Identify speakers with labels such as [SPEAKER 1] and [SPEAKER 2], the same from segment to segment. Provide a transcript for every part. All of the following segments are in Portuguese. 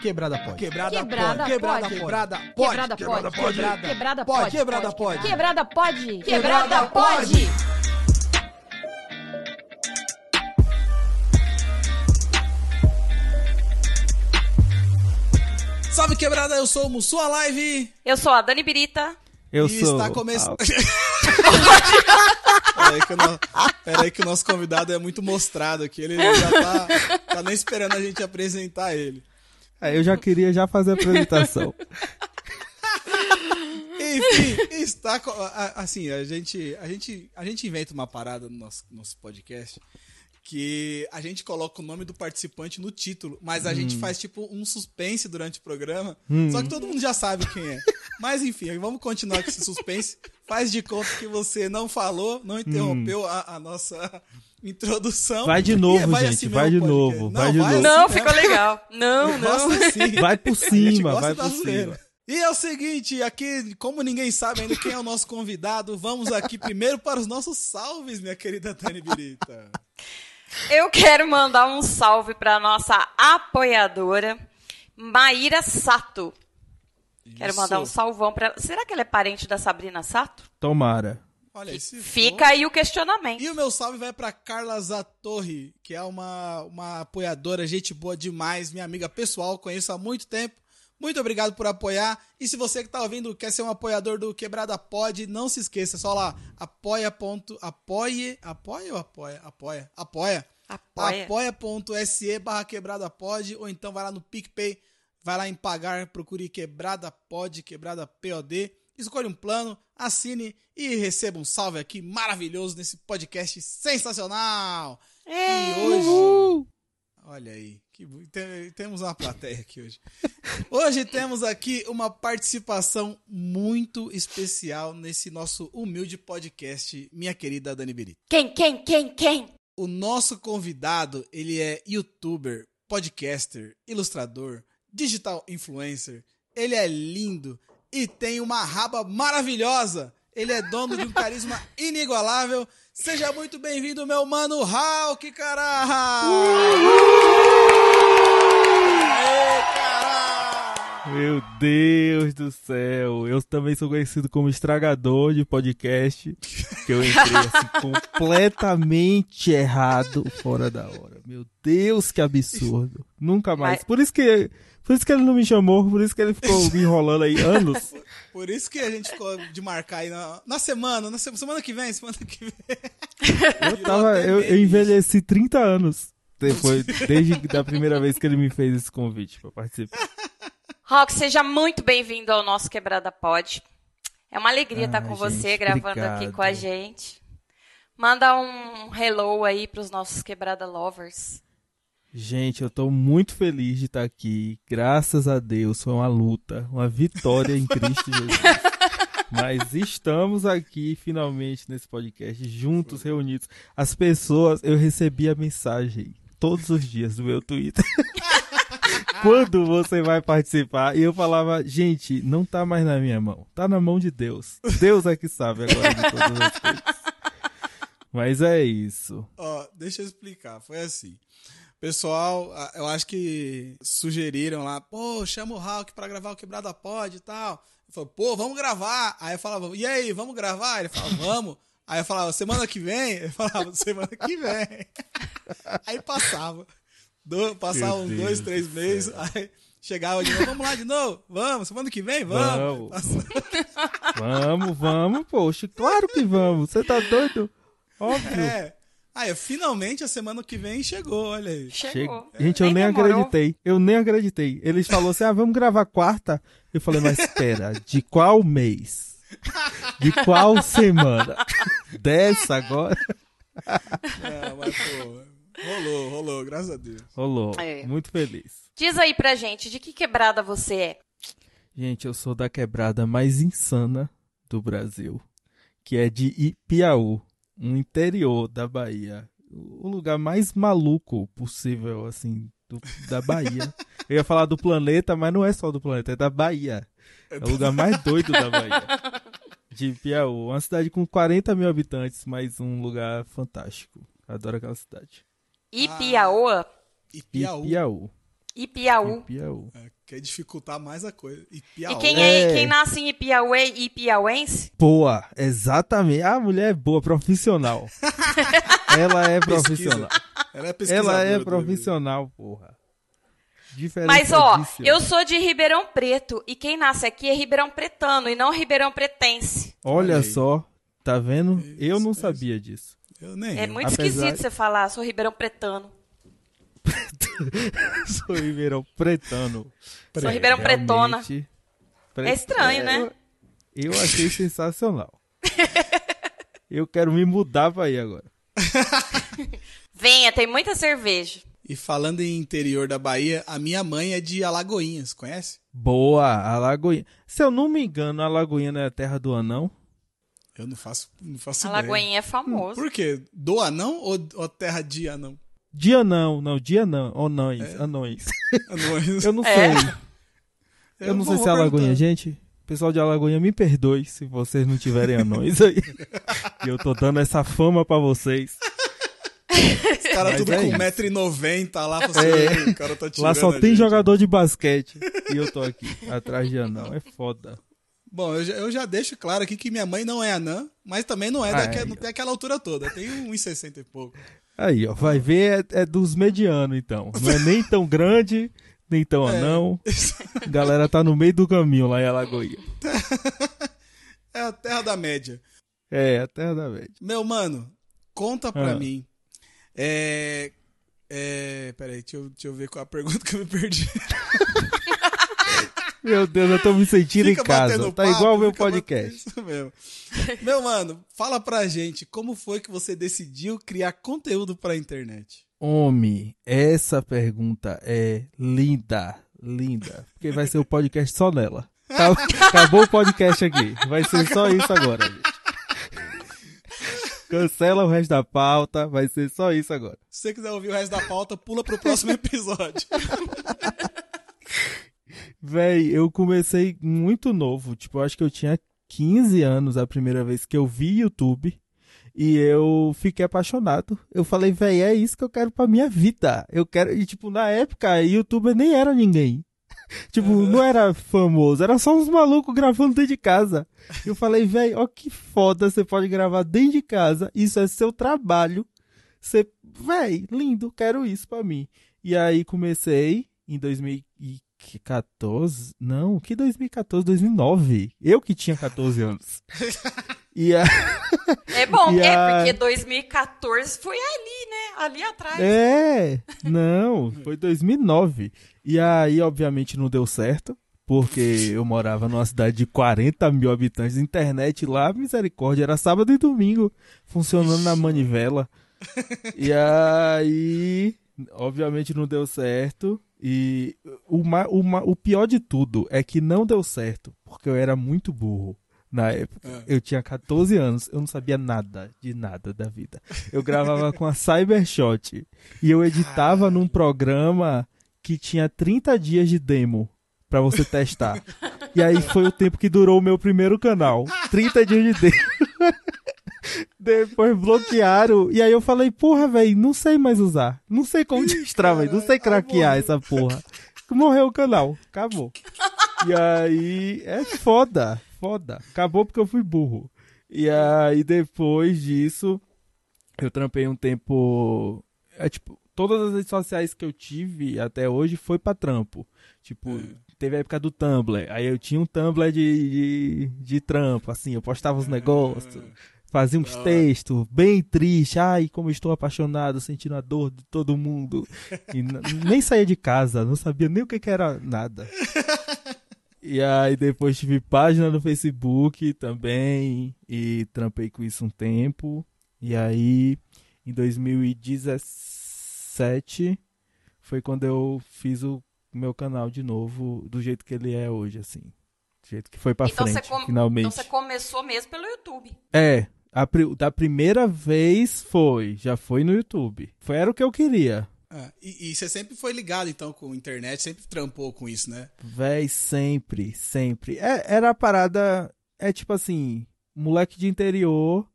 [SPEAKER 1] Quebrada pode.
[SPEAKER 2] Quebrada
[SPEAKER 3] Quebrada
[SPEAKER 2] pode. Quebrada
[SPEAKER 3] pode.
[SPEAKER 2] Quebrada pode.
[SPEAKER 3] Quebrada pode.
[SPEAKER 2] Quebrada
[SPEAKER 3] Quebrada
[SPEAKER 2] pode.
[SPEAKER 3] pode.
[SPEAKER 2] Quebrada pode.
[SPEAKER 3] Quebrada pode.
[SPEAKER 2] Quebrada pode. Salve quebrada, eu sou o Mussua Live.
[SPEAKER 4] Eu sou a Dani Birita.
[SPEAKER 1] Eu
[SPEAKER 2] e
[SPEAKER 1] sou.
[SPEAKER 2] está começando.
[SPEAKER 1] Ah,
[SPEAKER 2] Peraí que, o no... Peraí que o nosso convidado é muito mostrado aqui. Ele já tá, tá nem esperando a gente apresentar ele.
[SPEAKER 1] Eu já queria já fazer a apresentação.
[SPEAKER 2] Enfim, está assim, a gente, a gente, a gente inventa uma parada no nosso, nosso podcast que a gente coloca o nome do participante no título, mas a gente faz tipo um suspense durante o programa, só que todo mundo já sabe quem é. Mas enfim, vamos continuar com esse suspense. Faz de conta que você não falou, não interrompeu a, a nossa introdução.
[SPEAKER 1] Vai de
[SPEAKER 2] E
[SPEAKER 1] novo,
[SPEAKER 2] vai
[SPEAKER 1] gente,
[SPEAKER 2] assim
[SPEAKER 1] vai de novo,
[SPEAKER 2] Não,
[SPEAKER 1] vai de novo.
[SPEAKER 2] assim
[SPEAKER 4] Não, ficou legal. Não, não.
[SPEAKER 2] Assim.
[SPEAKER 1] Vai por cima, vai por cima.
[SPEAKER 2] E é o seguinte, aqui, como ninguém sabe ainda quem é o nosso convidado, vamos aqui primeiro para os nossos salves, minha querida Tani Birita.
[SPEAKER 4] Eu quero mandar um salve para nossa apoiadora, Maíra Sato. Quero
[SPEAKER 2] Isso.
[SPEAKER 4] mandar um salvão para ela. Será que ela é parente da Sabrina Sato?
[SPEAKER 1] Tomara.
[SPEAKER 2] Olha, esse
[SPEAKER 4] Fica aí o questionamento.
[SPEAKER 2] E o meu salve vai para Carla Zatorre, que é uma, uma apoiadora, gente boa demais, minha amiga pessoal, conheço há muito tempo. Muito obrigado por apoiar. E se você que tá ouvindo quer ser um apoiador do Quebrada Pod, não se esqueça, só lá, apoia. ponto- Apoie. Apoia ou apoia? Apoia. Apoia.
[SPEAKER 4] Apoia.
[SPEAKER 2] apoia.se barra quebrada pod, ou então vai lá no PicPay, vai lá em pagar, procure quebrada pod, quebrada POD, escolha um plano, assine e receba um salve aqui maravilhoso nesse podcast sensacional.
[SPEAKER 4] É.
[SPEAKER 2] E hoje, olha aí, que, temos uma plateia aqui hoje. Hoje temos aqui uma participação muito especial nesse nosso humilde podcast, minha querida Dani Birita.
[SPEAKER 4] Quem, quem, quem, quem?
[SPEAKER 2] O nosso convidado, ele é youtuber, podcaster, ilustrador, digital influencer. Ele é lindo e tem uma raba maravilhosa. Ele é dono de um carisma inigualável. Seja muito bem-vindo, meu mano Hulk, caralho!
[SPEAKER 1] Meu Deus do céu. Eu também sou conhecido como estragador de podcast. Que eu entrei assim completamente errado fora da hora. Meu Deus, que absurdo. Nunca mais.
[SPEAKER 4] Mas-
[SPEAKER 1] Por isso que. Por isso que ele não me chamou, por isso que ele ficou me enrolando aí anos.
[SPEAKER 2] Por isso que a gente ficou de marcar aí na, na semana, na se- semana que vem, semana que vem.
[SPEAKER 1] Eu tava. Eu, eu envelheci 30 anos. Depois, desde a primeira vez que ele me fez esse convite pra participar.
[SPEAKER 4] Rock, seja muito bem-vindo ao nosso Quebrada Pod. É uma alegria estar
[SPEAKER 1] Ah,
[SPEAKER 4] com
[SPEAKER 1] gente,
[SPEAKER 4] você, gravando aqui com a gente. Manda um hello aí pros nossos Quebrada Lovers.
[SPEAKER 1] Gente, eu tô muito feliz de estar aqui. Graças a Deus, foi uma luta, uma vitória em Cristo Jesus. Mas estamos aqui finalmente nesse podcast, juntos, reunidos. As pessoas, eu recebi a mensagem todos os dias do meu Twitter. Quando você vai participar? E eu falava, gente, não tá mais na minha mão, tá na mão de Deus. Deus é que sabe agora de todas as coisas. Mas é isso.
[SPEAKER 2] Ó, deixa eu explicar. Foi assim. Pessoal, eu acho que sugeriram lá, pô, chama o Hulk pra gravar o Quebrada Pod e tal. Eu falei, pô, vamos gravar. Aí eu falava, e aí, vamos gravar? Ele falava, vamos. Aí eu falava, semana que vem? Ele falava, semana que vem. Aí passava. Do, passava uns dois, três meses, aí chegava de novo, vamos lá de novo, vamos, semana que vem, vamos.
[SPEAKER 1] Vamos. Vamos, vamos, poxa, claro que vamos. Você tá doido? Óbvio.
[SPEAKER 2] É. Aí, finalmente a semana que vem chegou, olha aí.
[SPEAKER 4] Chegou.
[SPEAKER 1] Che- Gente, eu nem
[SPEAKER 4] demorou.
[SPEAKER 1] acreditei. Eu nem acreditei. Eles falaram assim: ah, vamos gravar quarta. Eu falei, mas espera, de qual mês? De qual semana? Dessa agora?
[SPEAKER 2] Não, mas, pô, rolou, rolou, graças a Deus.
[SPEAKER 1] Rolou.
[SPEAKER 4] É.
[SPEAKER 1] Muito feliz.
[SPEAKER 4] Diz aí pra gente, de que quebrada você é?
[SPEAKER 1] Gente, eu sou da quebrada mais insana do Brasil, que é de Ipiaú, no interior da Bahia. O lugar mais maluco possível, assim, do- da Bahia. Eu ia falar do planeta, mas não é só do planeta, é da Bahia. É o lugar mais doido da Bahia. De Ipiaú. Uma cidade com 40 mil habitantes, mas um lugar fantástico. Adoro aquela cidade.
[SPEAKER 4] Ipiaoa?
[SPEAKER 2] E Piauí.
[SPEAKER 1] Ipiaú.
[SPEAKER 4] Ipiaú.
[SPEAKER 1] Ipiaú.
[SPEAKER 2] É, quer dificultar mais a coisa. E,
[SPEAKER 4] E quem, é,
[SPEAKER 1] É.
[SPEAKER 4] quem nasce em Ipiauê e Ipiauense?
[SPEAKER 1] Boa, exatamente. A mulher é boa, profissional. Ela é profissional.
[SPEAKER 2] Ela é pesquisadora.
[SPEAKER 1] Ela é profissional, porra.
[SPEAKER 4] Mas, ó, eu sou de Ribeirão Preto. E quem nasce aqui é Ribeirão Pretano e não Ribeirão Pretense.
[SPEAKER 1] Olha
[SPEAKER 2] aí.
[SPEAKER 1] só, tá vendo? eu
[SPEAKER 2] Isso,
[SPEAKER 1] não
[SPEAKER 2] é
[SPEAKER 1] sabia disso.
[SPEAKER 2] Eu nem.
[SPEAKER 4] É muito
[SPEAKER 1] Apesar-
[SPEAKER 4] esquisito você falar, sou Ribeirão Pretano.
[SPEAKER 1] Sou Ribeirão Pretano.
[SPEAKER 4] Sou Ribeirão Pretona. É estranho, né?
[SPEAKER 1] Eu, eu achei sensacional. eu quero me mudar pra aí agora.
[SPEAKER 4] Venha, tem muita cerveja.
[SPEAKER 2] E falando em interior da Bahia, a minha mãe é de Alagoinhas, conhece?
[SPEAKER 1] Boa, Alagoinha. Se eu não me engano, a Alagoinha não é a terra do anão?
[SPEAKER 2] Eu não faço, não faço
[SPEAKER 4] A
[SPEAKER 2] ideia.
[SPEAKER 4] Lagoinha é famoso.
[SPEAKER 2] Por quê? Do anão ou, ou terra de anão?
[SPEAKER 1] Dia não, não, dia não. Anões,
[SPEAKER 2] É?
[SPEAKER 1] anões.
[SPEAKER 2] Anões.
[SPEAKER 1] Eu não
[SPEAKER 4] É.
[SPEAKER 1] sei. Eu não
[SPEAKER 2] vou-
[SPEAKER 1] sei se é Alagoinha, gente. Pessoal de Alagoinha, me perdoe se vocês não tiverem anões aí. E eu tô dando essa fama pra vocês.
[SPEAKER 2] Os caras tudo
[SPEAKER 1] é
[SPEAKER 2] com
[SPEAKER 1] isso.
[SPEAKER 2] 1,90m lá, você,
[SPEAKER 1] É.
[SPEAKER 2] o cara tá tirando
[SPEAKER 1] Lá só tem
[SPEAKER 2] gente.
[SPEAKER 1] jogador de basquete. E eu tô aqui, atrás de anão. É foda.
[SPEAKER 2] Bom, eu já, eu já deixo claro aqui que minha mãe não é anã, mas também não é
[SPEAKER 1] Ai,
[SPEAKER 2] daquela, não
[SPEAKER 1] ó.
[SPEAKER 2] tem aquela altura toda. Tem 1,60 e pouco.
[SPEAKER 1] Aí, ó, vai ver, é, é dos medianos, então. Não é nem tão grande, nem tão
[SPEAKER 2] É.
[SPEAKER 1] anão. Galera tá no meio do caminho lá em Alagoinha.
[SPEAKER 2] É a terra da média.
[SPEAKER 1] É, a terra da média.
[SPEAKER 2] Meu mano, conta pra
[SPEAKER 1] Ah.
[SPEAKER 2] mim. É. É. Peraí, deixa eu, deixa eu ver qual a pergunta que eu me perdi.
[SPEAKER 1] Meu Deus, eu tô me sentindo em
[SPEAKER 2] Fica
[SPEAKER 1] casa.
[SPEAKER 2] batendo
[SPEAKER 1] Tá
[SPEAKER 2] papo,
[SPEAKER 1] igual o meu podcast.
[SPEAKER 2] Isso mesmo. Meu mano, fala pra gente, como foi que você decidiu criar conteúdo pra internet?
[SPEAKER 1] Homem, essa pergunta é linda, linda. Porque vai ser o podcast só nela. Tá- Acabou o podcast aqui. Vai ser só isso agora, gente. Cancela o resto da pauta, vai ser só isso agora.
[SPEAKER 2] Se você quiser ouvir o resto da pauta, pula pro próximo episódio.
[SPEAKER 1] Véi, eu comecei muito novo. Tipo, eu acho que eu tinha 15 anos a primeira vez que eu vi YouTube. E eu fiquei apaixonado. Eu falei, véi, é isso que eu quero pra minha vida. Eu quero. E, tipo, na época, youtuber nem era ninguém. tipo, não era famoso. Era só uns malucos gravando dentro de casa. Eu falei, véi, ó que foda. Você pode gravar dentro de casa. Isso é seu trabalho. Você. Véi, lindo. Quero isso pra mim. E aí comecei em 2014. Não, que 2014? 2009. Eu que tinha 14 anos. E a...
[SPEAKER 4] É bom,
[SPEAKER 1] E
[SPEAKER 4] é
[SPEAKER 1] a-
[SPEAKER 4] porque 2014 foi ali, né? Ali atrás.
[SPEAKER 1] É, não, foi 2009. E aí, obviamente, não deu certo. Porque eu morava numa cidade de 40 mil habitantes. Internet lá, misericórdia, era sábado e domingo. Funcionando na manivela. E aí, obviamente, não deu certo. E o, ma- o, ma- o pior de tudo é que não deu certo. Porque eu era muito burro. Na época,
[SPEAKER 2] É.
[SPEAKER 1] eu tinha 14 anos, eu não sabia nada de nada da vida. Eu gravava com a Cybershot e eu editava num programa que tinha 30 dias de demo pra você testar. E aí foi o tempo que durou o meu primeiro canal. 30 dias de demo. Depois bloquearam. E aí eu falei, porra, velho, não sei mais usar. Não sei como destravar, velho. Não sei craquear essa porra. Morreu o canal. Acabou. E aí é foda, foda. Acabou porque eu fui burro. E aí depois disso, eu trampei um tempo. É tipo, todas as redes sociais que eu tive até hoje foi pra trampo. Tipo, teve a época do Tumblr. Aí eu tinha um Tumblr de, de, de trampo, assim, eu postava os negócios. Fazia uns
[SPEAKER 2] Da hora.
[SPEAKER 1] textos bem tristes. Ai, como eu estou apaixonado, sentindo a dor de todo mundo. E nem saía de casa, não sabia nem o que, que era nada. E aí depois tive página no Facebook também. E trampei com isso um tempo. E aí, em 2017, foi quando eu fiz o meu canal de novo, do jeito que ele é hoje, assim. Do jeito que foi pra
[SPEAKER 4] Então
[SPEAKER 1] frente,
[SPEAKER 4] com-
[SPEAKER 1] finalmente.
[SPEAKER 4] Então você começou mesmo pelo YouTube.
[SPEAKER 1] É, a da primeira vez foi, já foi no YouTube. Foi, era o que eu queria.
[SPEAKER 2] Ah, e, e você sempre foi ligado, então, com a internet, sempre trampou com isso, né?
[SPEAKER 1] Véi, sempre, sempre. É, era a parada, é tipo assim, moleque de interior.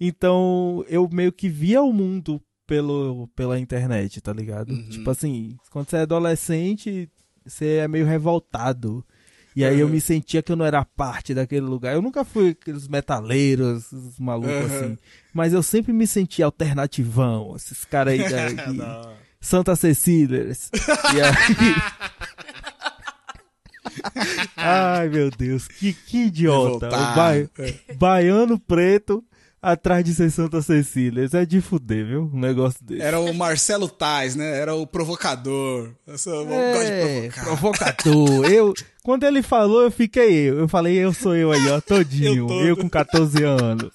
[SPEAKER 1] Então eu meio que via o mundo pelo, pela internet, tá ligado? Tipo assim, quando você é adolescente, você é meio revoltado. E aí eu me sentia que eu não era parte daquele lugar. Eu nunca fui aqueles metaleiros, esses malucos
[SPEAKER 2] Uhum.
[SPEAKER 1] assim. Mas eu sempre me sentia alternativão, esses caras aí da, de
[SPEAKER 2] Não.
[SPEAKER 1] Santa Cecília. E aí... Ai, meu Deus, que, que idiota. Bai-
[SPEAKER 2] É.
[SPEAKER 1] baiano preto atrás de ser Santa Cecília. Isso é de fuder, viu? Um negócio desse.
[SPEAKER 2] Era o Marcelo Tais, né? Era o provocador. Eu sou, eu gosto de
[SPEAKER 1] É,
[SPEAKER 2] provocar.
[SPEAKER 1] provocador. Eu, quando ele falou, eu fiquei eu. Eu falei, eu sou eu aí, ó, todinho.
[SPEAKER 2] Eu
[SPEAKER 1] Eu, com 14 anos.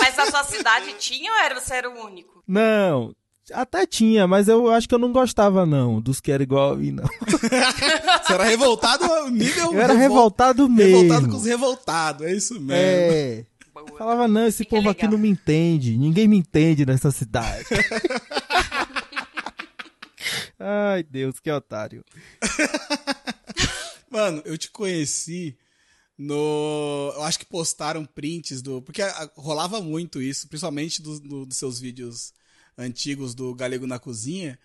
[SPEAKER 4] Mas na sua cidade tinha ou era você era o único?
[SPEAKER 1] Não, até tinha, mas eu acho que eu não gostava, não, dos que era igual a mim, não.
[SPEAKER 2] Você era revoltado ao nível.
[SPEAKER 1] Eu era
[SPEAKER 2] revol-
[SPEAKER 1] revoltado mesmo.
[SPEAKER 2] Revoltado com os revoltados, é isso mesmo.
[SPEAKER 1] É.
[SPEAKER 4] Boa.
[SPEAKER 1] Falava, não, esse
[SPEAKER 4] Fica
[SPEAKER 1] povo aqui não me entende. Ninguém me entende nessa cidade. Ai, Deus, que otário.
[SPEAKER 2] Mano, eu te conheci no. Eu acho que postaram prints do. Porque rolava muito isso, principalmente do- do- dos seus vídeos antigos do Galego na Cozinha.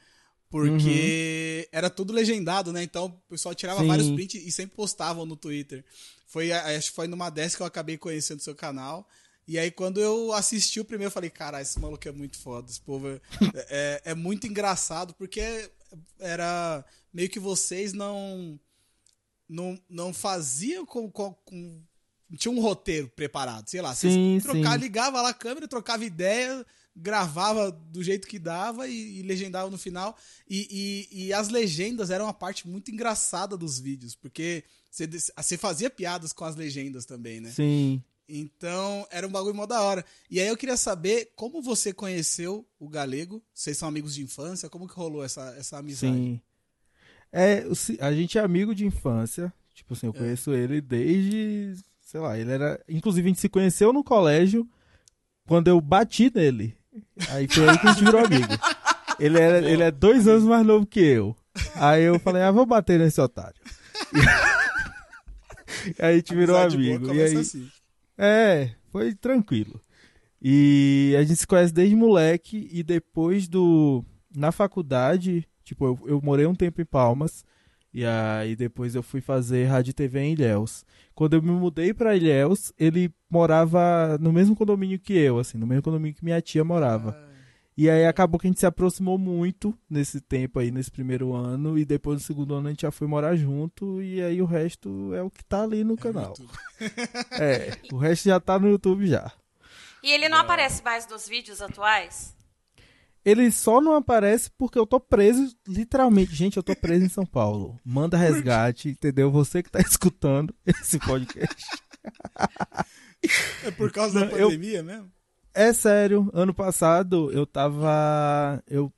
[SPEAKER 2] Porque era tudo legendado, né? Então o pessoal tirava
[SPEAKER 1] Sim.
[SPEAKER 2] vários prints e sempre postavam no Twitter. Foi, acho que foi numa dessas que eu acabei conhecendo seu canal. E aí, quando eu assisti o primeiro, eu falei, cara, esse maluco é muito foda. Esse povo é, é, é muito engraçado, porque era meio que vocês não não, não faziam com, com, com- Tinha um roteiro preparado, sei lá. Vocês
[SPEAKER 1] Sim, sim.
[SPEAKER 2] ligava lá a câmera, trocava ideia, gravava do jeito que dava e, e legendava no final. E, e, e as legendas eram uma parte muito engraçada dos vídeos, porque você, você fazia piadas com as legendas também, né?
[SPEAKER 1] Sim.
[SPEAKER 2] Então, era um bagulho mó da hora. E aí eu queria saber como você conheceu o Galego. Vocês são amigos de infância? Como que rolou essa, essa amizade?
[SPEAKER 1] Sim. É, a gente é amigo de infância. Tipo assim, eu conheço ele desde. Sei lá, ele era. Inclusive, a gente se conheceu no colégio quando eu bati nele. Aí foi aí que a gente virou amigo. Ele, era, ele é dois anos mais novo que eu. Aí eu falei, ah, vou bater nesse otário. E aí a gente virou
[SPEAKER 2] Amizade boa
[SPEAKER 1] amigo. E
[SPEAKER 2] começa
[SPEAKER 1] aí,
[SPEAKER 2] assim.
[SPEAKER 1] é, foi tranquilo. E a gente se conhece desde moleque e depois do. Na faculdade, tipo, eu, eu morei um tempo em Palmas. E aí depois eu fui fazer rádio e TV em Ilhéus. Quando eu me mudei pra Ilhéus, ele morava no mesmo condomínio que eu, assim, no mesmo condomínio que minha tia morava. E aí acabou que a gente se aproximou muito nesse tempo aí, nesse primeiro ano. E depois no segundo ano a gente já foi morar junto. E aí o resto é o que tá ali no canal. É, o resto já tá no YouTube já.
[SPEAKER 4] E ele não aparece mais nos vídeos atuais?
[SPEAKER 1] Ele só não aparece porque eu tô preso, literalmente. Gente, eu tô preso em São Paulo. Manda resgate, entendeu? Você que tá escutando esse podcast.
[SPEAKER 2] É por causa da
[SPEAKER 1] Não, eu-
[SPEAKER 2] pandemia mesmo?
[SPEAKER 1] É sério, ano passado eu tava. Eu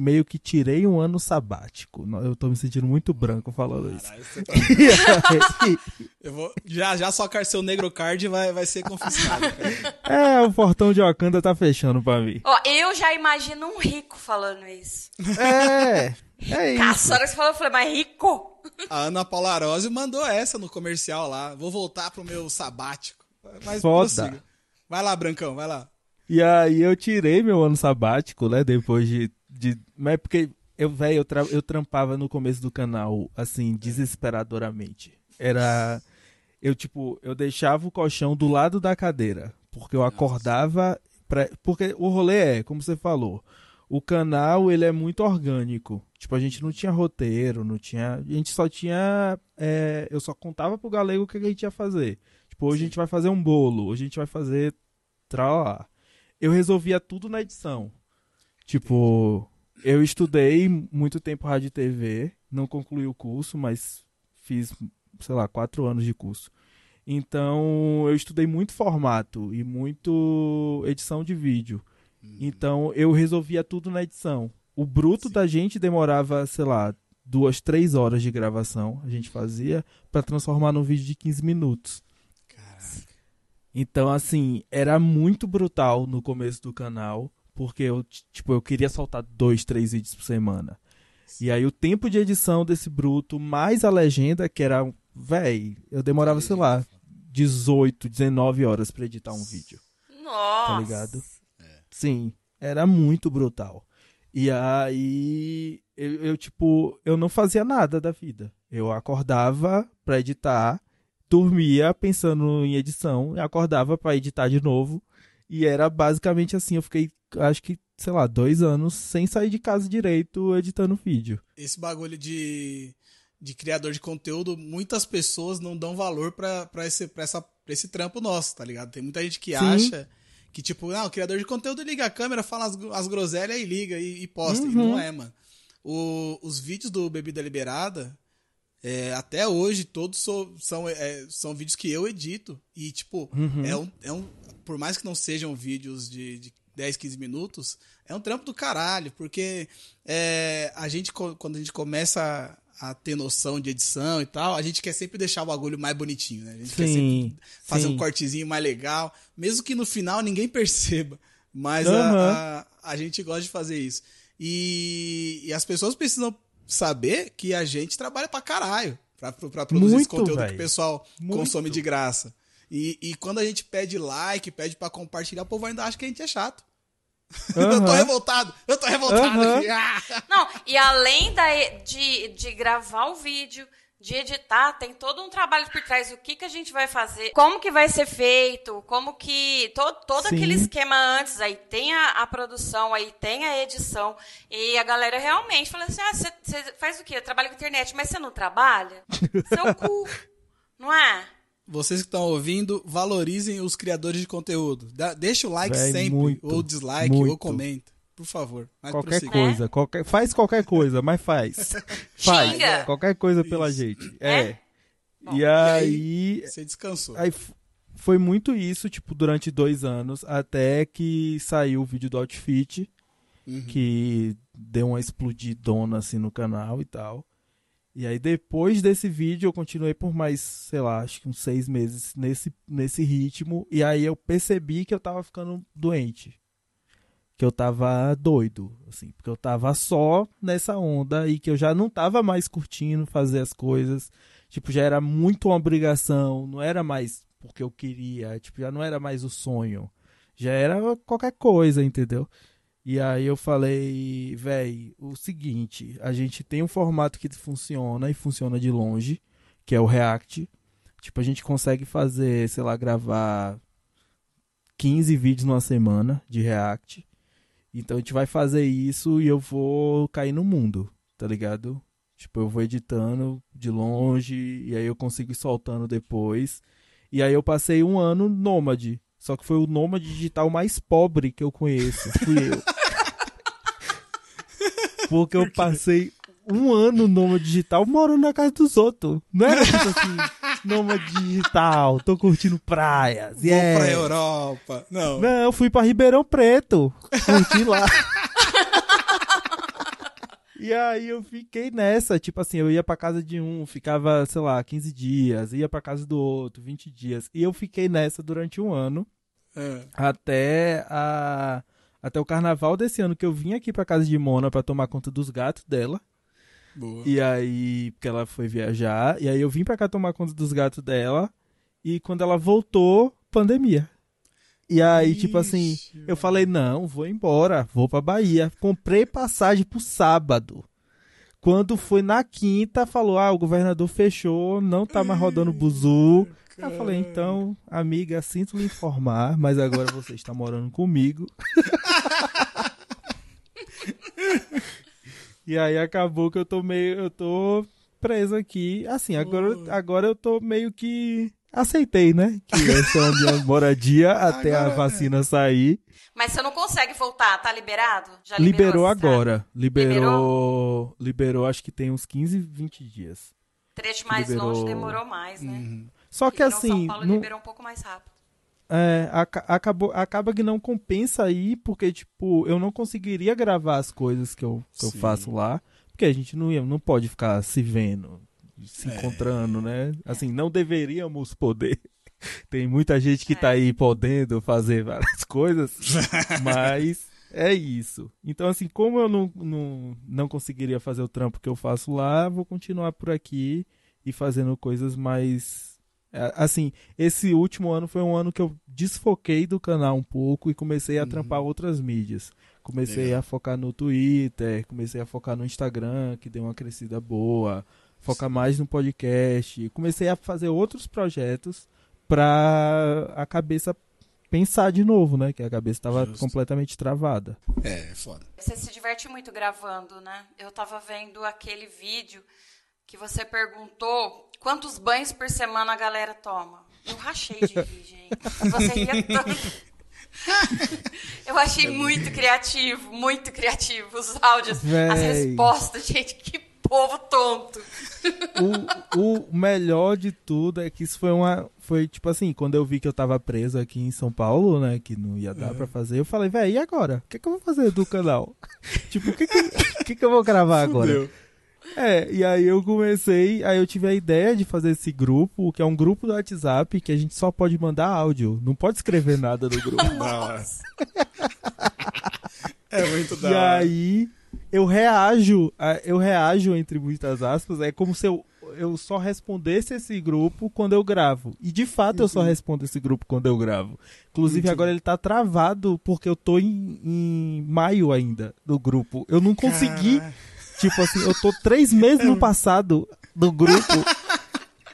[SPEAKER 1] meio que tirei um ano sabático. Eu tô me sentindo muito branco falando isso.
[SPEAKER 2] Caralho, você tá- Eu vou... Já já só car- seu negro card vai, vai ser confiscado.
[SPEAKER 1] é, o portão de Wakanda tá fechando pra mim.
[SPEAKER 4] Ó, eu já imagino um rico falando isso.
[SPEAKER 1] É, é
[SPEAKER 4] A
[SPEAKER 1] isso.
[SPEAKER 4] senhora que falou, eu falei, mas rico?
[SPEAKER 2] A Ana Paula Arósio mandou essa no comercial lá. Vou voltar pro meu sabático. Mas
[SPEAKER 1] Foda.
[SPEAKER 2] prossiga. Vai lá, Brancão, vai lá.
[SPEAKER 1] E aí eu tirei meu ano sabático, né? Depois de. De mas é porque eu, velho, eu, tra- eu trampava no começo do canal, assim, desesperadoramente. Era. Eu, tipo, eu deixava o colchão do lado da cadeira. Porque eu acordava. Pra, porque o rolê é, como você falou, o canal ele é muito orgânico. Tipo, a gente não tinha roteiro, não tinha. A gente só tinha. é, eu só contava pro galego o que a gente ia fazer. Tipo, hoje a gente vai fazer um bolo, hoje a gente vai fazer. Tralá eu resolvia tudo na edição. Tipo, eu estudei muito tempo rádio e TV, não concluí o curso, mas fiz, sei lá, quatro anos de curso. Então, eu estudei muito formato e muito edição de vídeo. Então, eu resolvia tudo na edição. O bruto da gente demorava, sei lá, duas, três horas de gravação. A gente fazia para transformar num vídeo de 15 minutos.
[SPEAKER 2] Caraca.
[SPEAKER 1] Então, assim, era muito brutal no começo do canal, porque eu, tipo, eu queria soltar dois, três vídeos por semana. E aí o tempo de edição desse bruto, mais a legenda, que era, véi, eu demorava, sei lá, 18, 19 horas pra editar um vídeo,
[SPEAKER 4] Nossa.
[SPEAKER 1] tá ligado? Sim. era muito brutal. E aí eu, eu, tipo, eu não fazia nada da vida. Eu acordava pra editar, dormia pensando em edição, acordava pra editar de novo. E era basicamente assim, eu fiquei, acho que, sei lá, dois anos sem sair de casa direito editando vídeo.
[SPEAKER 2] Esse bagulho de, de criador de conteúdo, muitas pessoas não dão valor pra, pra, esse, pra, essa, pra esse trampo nosso, tá ligado? Tem muita gente que Sim. acha que, tipo, não, o criador de conteúdo liga a câmera, fala as, as groselhas e liga e, e posta. Uhum. E não é, mano. O, os vídeos do Bebida Liberada, é, até hoje, todos so, são, é, são vídeos que eu edito. E, tipo, uhum. é, um, é um. Por mais que não sejam vídeos de, de 10, 15 minutos, é um trampo do caralho. Porque é, a gente, quando a gente começa a ter noção de edição e tal, a gente quer sempre deixar o bagulho mais bonitinho, né? A gente sim, quer sempre fazer sim. um cortezinho mais legal, mesmo que no final ninguém perceba. Mas uhum. a, a, a, gente gosta de fazer isso. E, e, as pessoas precisam saber que a gente trabalha pra caralho pra, pra produzir Muito, esse conteúdo véio. que o pessoal Muito. consome de graça. E, e quando a gente pede like, pede para compartilhar, o povo ainda acha que a gente é chato. Uhum. eu tô revoltado, eu tô revoltado uhum. aqui.
[SPEAKER 4] Não, e além da, de, de gravar o vídeo, de editar, tem todo um trabalho por trás. O que, que a gente vai fazer, como que vai ser feito, como que. To, todo Sim. aquele esquema antes, aí tem a, a, produção, aí tem a edição. E a galera realmente fala assim: ah, você faz o quê? Trabalha com internet, mas você não trabalha? Seu cu. Não é?
[SPEAKER 2] Vocês que estão ouvindo, valorizem os criadores de conteúdo. deixa o like Véi, sempre, muito, ou dislike, muito. ou comenta. Por favor.
[SPEAKER 1] qualquer coisa, é? qualquer, faz qualquer coisa, mas faz. faz. Xinga. Qualquer coisa pela isso. gente. É. é. E, e aí,
[SPEAKER 2] Você descansou.
[SPEAKER 1] Aí foi muito isso, tipo, durante dois anos, até que saiu o vídeo do outfit, uhum. que deu uma explodidona assim no canal e tal. E aí depois desse vídeo eu continuei por mais, sei lá, acho que uns seis meses nesse, nesse ritmo. E aí eu percebi que eu tava ficando doente. Que eu tava doido, assim, porque eu tava só nessa onda e que eu já não tava mais curtindo fazer as coisas. Tipo, já era muito uma obrigação, não era mais porque eu queria, tipo, já não era mais o sonho. Já era qualquer coisa, entendeu? E aí eu falei, véi, o seguinte, a gente tem um formato que funciona e funciona de longe, que é o React. Tipo, a gente consegue fazer, sei lá, gravar 15 vídeos numa semana de React. Então a gente vai fazer isso e eu vou cair no mundo, tá ligado? Tipo, eu vou editando de longe e aí eu consigo ir soltando depois. E aí eu passei um ano nômade. Só que foi o nômade digital mais pobre que eu conheço. Fui eu. Porque eu passei um ano nômade digital morando na casa dos outros. Não era tipo assim, nômade digital, tô curtindo praias.
[SPEAKER 2] Yeah. Vou pra Europa. Não.
[SPEAKER 1] Não, eu fui pra Ribeirão Preto. Curti lá. E aí eu fiquei nessa, tipo assim, eu ia pra casa de um, ficava, sei lá, 15 dias, ia pra casa do outro, 20 dias. E eu fiquei nessa durante um ano. É. Até a até o carnaval desse ano que eu vim aqui pra casa de Mona para tomar conta dos gatos dela. Boa. E aí, porque ela foi viajar, e aí eu vim pra cá tomar conta dos gatos dela. E quando ela voltou, pandemia. E aí, Ixi, tipo assim, eu falei, não, vou embora, vou pra Bahia. Comprei passagem pro sábado. Quando foi na quinta, falou, ah, o governador fechou, não tá mais rodando buzu. Eu falei, então, amiga, sinto lhe informar, mas agora você está morando comigo. e aí acabou que eu tô meio, eu tô preso aqui. Assim, agora, agora eu tô meio que aceitei, né? Que essa é a minha moradia até agora, a vacina sair.
[SPEAKER 4] Mas você não consegue voltar, tá liberado?
[SPEAKER 1] Já liberou, liberou agora. Liberou, liberou, liberou, acho que tem uns 15, 20 dias.
[SPEAKER 4] Trecho mais liberou... longe demorou mais, né? Uhum.
[SPEAKER 1] Só que assim. São
[SPEAKER 4] Paulo não... liberou um pouco mais rápido.
[SPEAKER 1] É, acabou, acaba que não compensa aí, porque, tipo, eu não conseguiria gravar as coisas que eu, que eu faço lá, porque a gente não, ia, não pode ficar se vendo se é. encontrando, né? Assim, não deveríamos poder. Tem muita gente que tá é. tá aí podendo fazer várias coisas, mas é isso. Então, assim, como eu não, não, não conseguiria fazer o trampo que eu faço lá, vou continuar por aqui e fazendo coisas mais. É, assim, esse último ano foi um ano que eu desfoquei do canal um pouco e comecei a uhum. trampar outras mídias. Comecei Legal. a focar no Twitter, comecei a focar no Instagram, que deu uma crescida boa, focar mais no podcast. Comecei a fazer outros projetos pra a cabeça pensar de novo, né? Que a cabeça estava completamente travada.
[SPEAKER 2] É, é foda.
[SPEAKER 4] Você se diverte muito gravando, né? Eu tava vendo aquele vídeo que você perguntou quantos banhos por semana a galera toma. Eu rachei de rir, gente. Você ria tanto. Eu achei muito criativo, muito criativo os áudios, Véi. as respostas, gente, que povo tonto.
[SPEAKER 1] O, o, melhor de tudo é que isso foi uma. Foi tipo assim, quando eu vi que eu tava preso aqui em São Paulo, né? Que não ia dar é. pra fazer, eu falei, velho, e agora? O que, que eu vou fazer do canal? tipo, o que, que, que, que eu vou gravar agora? É, e aí eu comecei, aí eu tive a ideia de fazer esse grupo, que é um grupo do WhatsApp que a gente só pode mandar áudio, não pode escrever nada no grupo.
[SPEAKER 2] Nossa. é muito da
[SPEAKER 1] E aí eu reajo, eu reajo entre muitas aspas, é como se eu eu só respondesse esse grupo quando eu gravo. E de fato eu só respondo esse grupo quando eu gravo. Inclusive Entendi. agora ele tá travado porque eu tô em, em maio ainda do grupo. Eu não consegui Tipo assim, eu tô três meses no passado do grupo.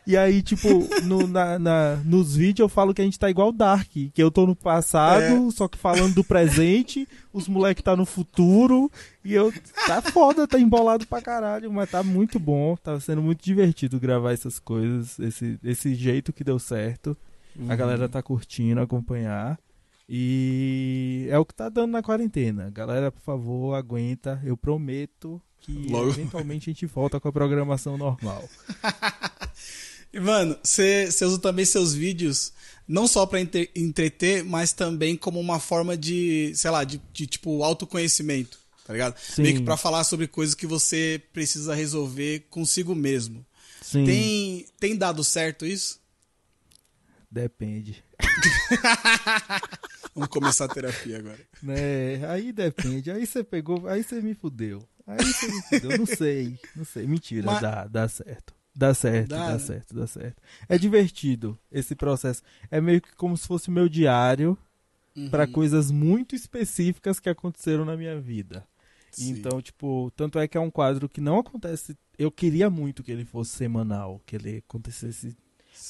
[SPEAKER 1] E aí, tipo, no, na, na, nos vídeos eu falo que a gente tá igual Dark. Que eu tô no passado, é. só que falando do presente, os moleques tá no futuro. E eu. Tá foda, tá embolado pra caralho, mas tá muito bom. Tá sendo muito divertido gravar essas coisas, esse, esse jeito que deu certo. Uhum. A galera tá curtindo acompanhar. E é o que tá dando na quarentena. Galera, por favor, aguenta. Eu prometo que Logo. eventualmente a gente volta com a programação normal.
[SPEAKER 2] Mano, você usa também seus vídeos não só para entreter, mas também como uma forma de, sei lá, de, de tipo autoconhecimento, tá ligado? Sim. Meio que pra falar sobre coisas que você precisa resolver consigo mesmo. Sim. Tem, tem dado certo isso?
[SPEAKER 1] Depende.
[SPEAKER 2] Vamos começar a terapia agora.
[SPEAKER 1] É, aí depende. Aí você pegou, aí você me fudeu. Aí você. Não sei, não sei. Mentira, Mas... dá, dá certo. Dá certo, dá, dá né? certo, dá certo. É divertido esse processo. É meio que como se fosse meu diário uhum. para coisas muito específicas que aconteceram na minha vida. Sim. Então, tipo, tanto é que é um quadro que não acontece. Eu queria muito que ele fosse semanal, que ele acontecesse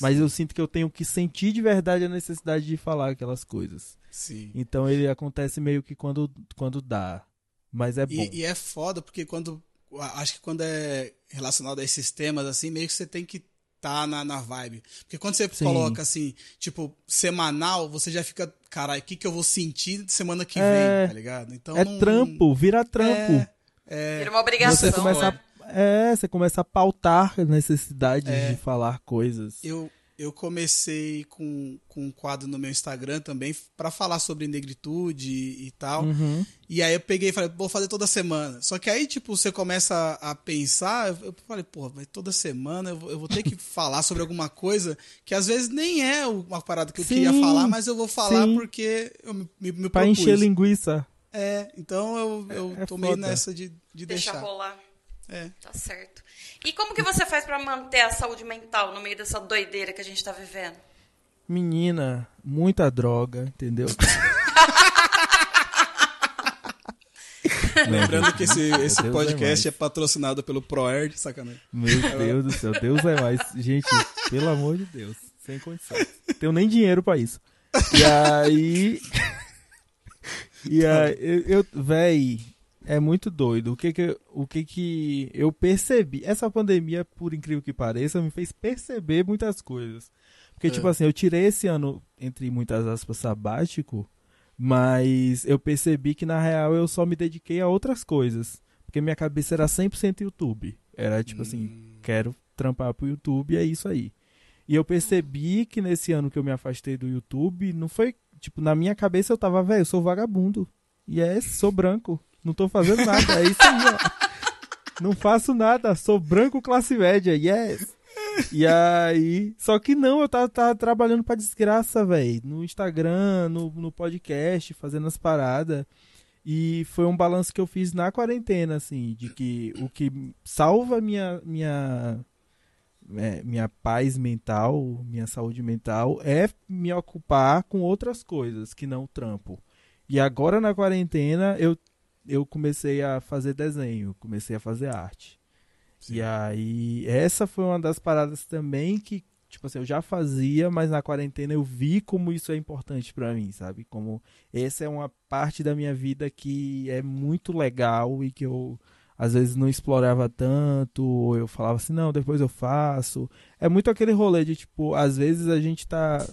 [SPEAKER 1] mas eu sinto que eu tenho que sentir de verdade a necessidade de falar aquelas coisas.
[SPEAKER 2] Sim.
[SPEAKER 1] Então ele acontece meio que quando, quando dá. Mas é bom.
[SPEAKER 2] E, e é foda, porque quando. Acho que quando é relacionado a esses temas, assim, meio que você tem que tá na, na vibe. Porque quando você Sim. coloca assim, tipo, semanal, você já fica, caralho, o que, que eu vou sentir semana que é, vem, tá ligado?
[SPEAKER 1] Então. É não, trampo, vira trampo. É,
[SPEAKER 4] é, vira uma obrigação.
[SPEAKER 1] Você começa a é, você começa a pautar necessidades é, de falar coisas.
[SPEAKER 2] Eu, eu comecei com, com um quadro no meu Instagram também para falar sobre negritude e, e tal. Uhum. E aí eu peguei e falei, vou fazer toda semana. Só que aí, tipo, você começa a, pensar, eu, falei, pô, vai toda semana eu vou, eu vou ter que falar sobre alguma coisa que às vezes nem é uma parada que eu sim, queria falar, mas eu vou falar sim. porque eu me, me, me
[SPEAKER 1] Pra propus. encher linguiça.
[SPEAKER 2] É, então eu, eu é, é tomei foda. nessa de, de
[SPEAKER 4] Deixa
[SPEAKER 2] deixar.
[SPEAKER 4] rolar. É. Tá certo. E como que você faz para manter a saúde mental no meio dessa doideira que a gente tá vivendo?
[SPEAKER 1] Menina, muita droga, entendeu?
[SPEAKER 2] Lembrando que esse, esse é podcast é, é, patrocinado pelo ProErd, sacanagem.
[SPEAKER 1] Meu Deus do céu, Deus é mais. Gente, pelo amor de Deus, sem condições. Tenho nem dinheiro para isso. E aí. E aí, eu, eu véi, é muito doido. O que que, o que que eu percebi? Essa pandemia, por incrível que pareça, me fez perceber muitas coisas. Porque, tipo é. tipo assim, eu tirei esse ano, entre muitas aspas, sabático, mas eu percebi que, na real, eu só me dediquei a outras coisas. Porque minha cabeça era 100% YouTube. Era tipo assim, hum. assim, quero trampar pro YouTube e é isso aí. E eu percebi que nesse ano que eu me afastei do YouTube, não foi. Tipo, na minha cabeça eu tava, velho, eu sou vagabundo. E é, sou branco. Não tô fazendo nada. É isso aí, ó. Não faço nada. Sou branco classe média. Yes. E aí. Só que não, eu tava, tava trabalhando pra desgraça, velho. No Instagram, no, no podcast, fazendo as paradas. E foi um balanço que eu fiz na quarentena, assim, de que o que salva minha minha é, minha paz mental, minha saúde mental é me ocupar com outras coisas que não trampo. E agora na quarentena eu eu comecei a fazer desenho, comecei a fazer arte. Sim. E aí, essa foi uma das paradas também que, tipo assim, eu já fazia, mas na quarentena eu vi como isso é importante para mim, sabe? Como essa é uma parte da minha vida que é muito legal e que eu às vezes não explorava tanto, ou eu falava assim, não, depois eu faço. É muito aquele rolê de tipo, às vezes a gente tá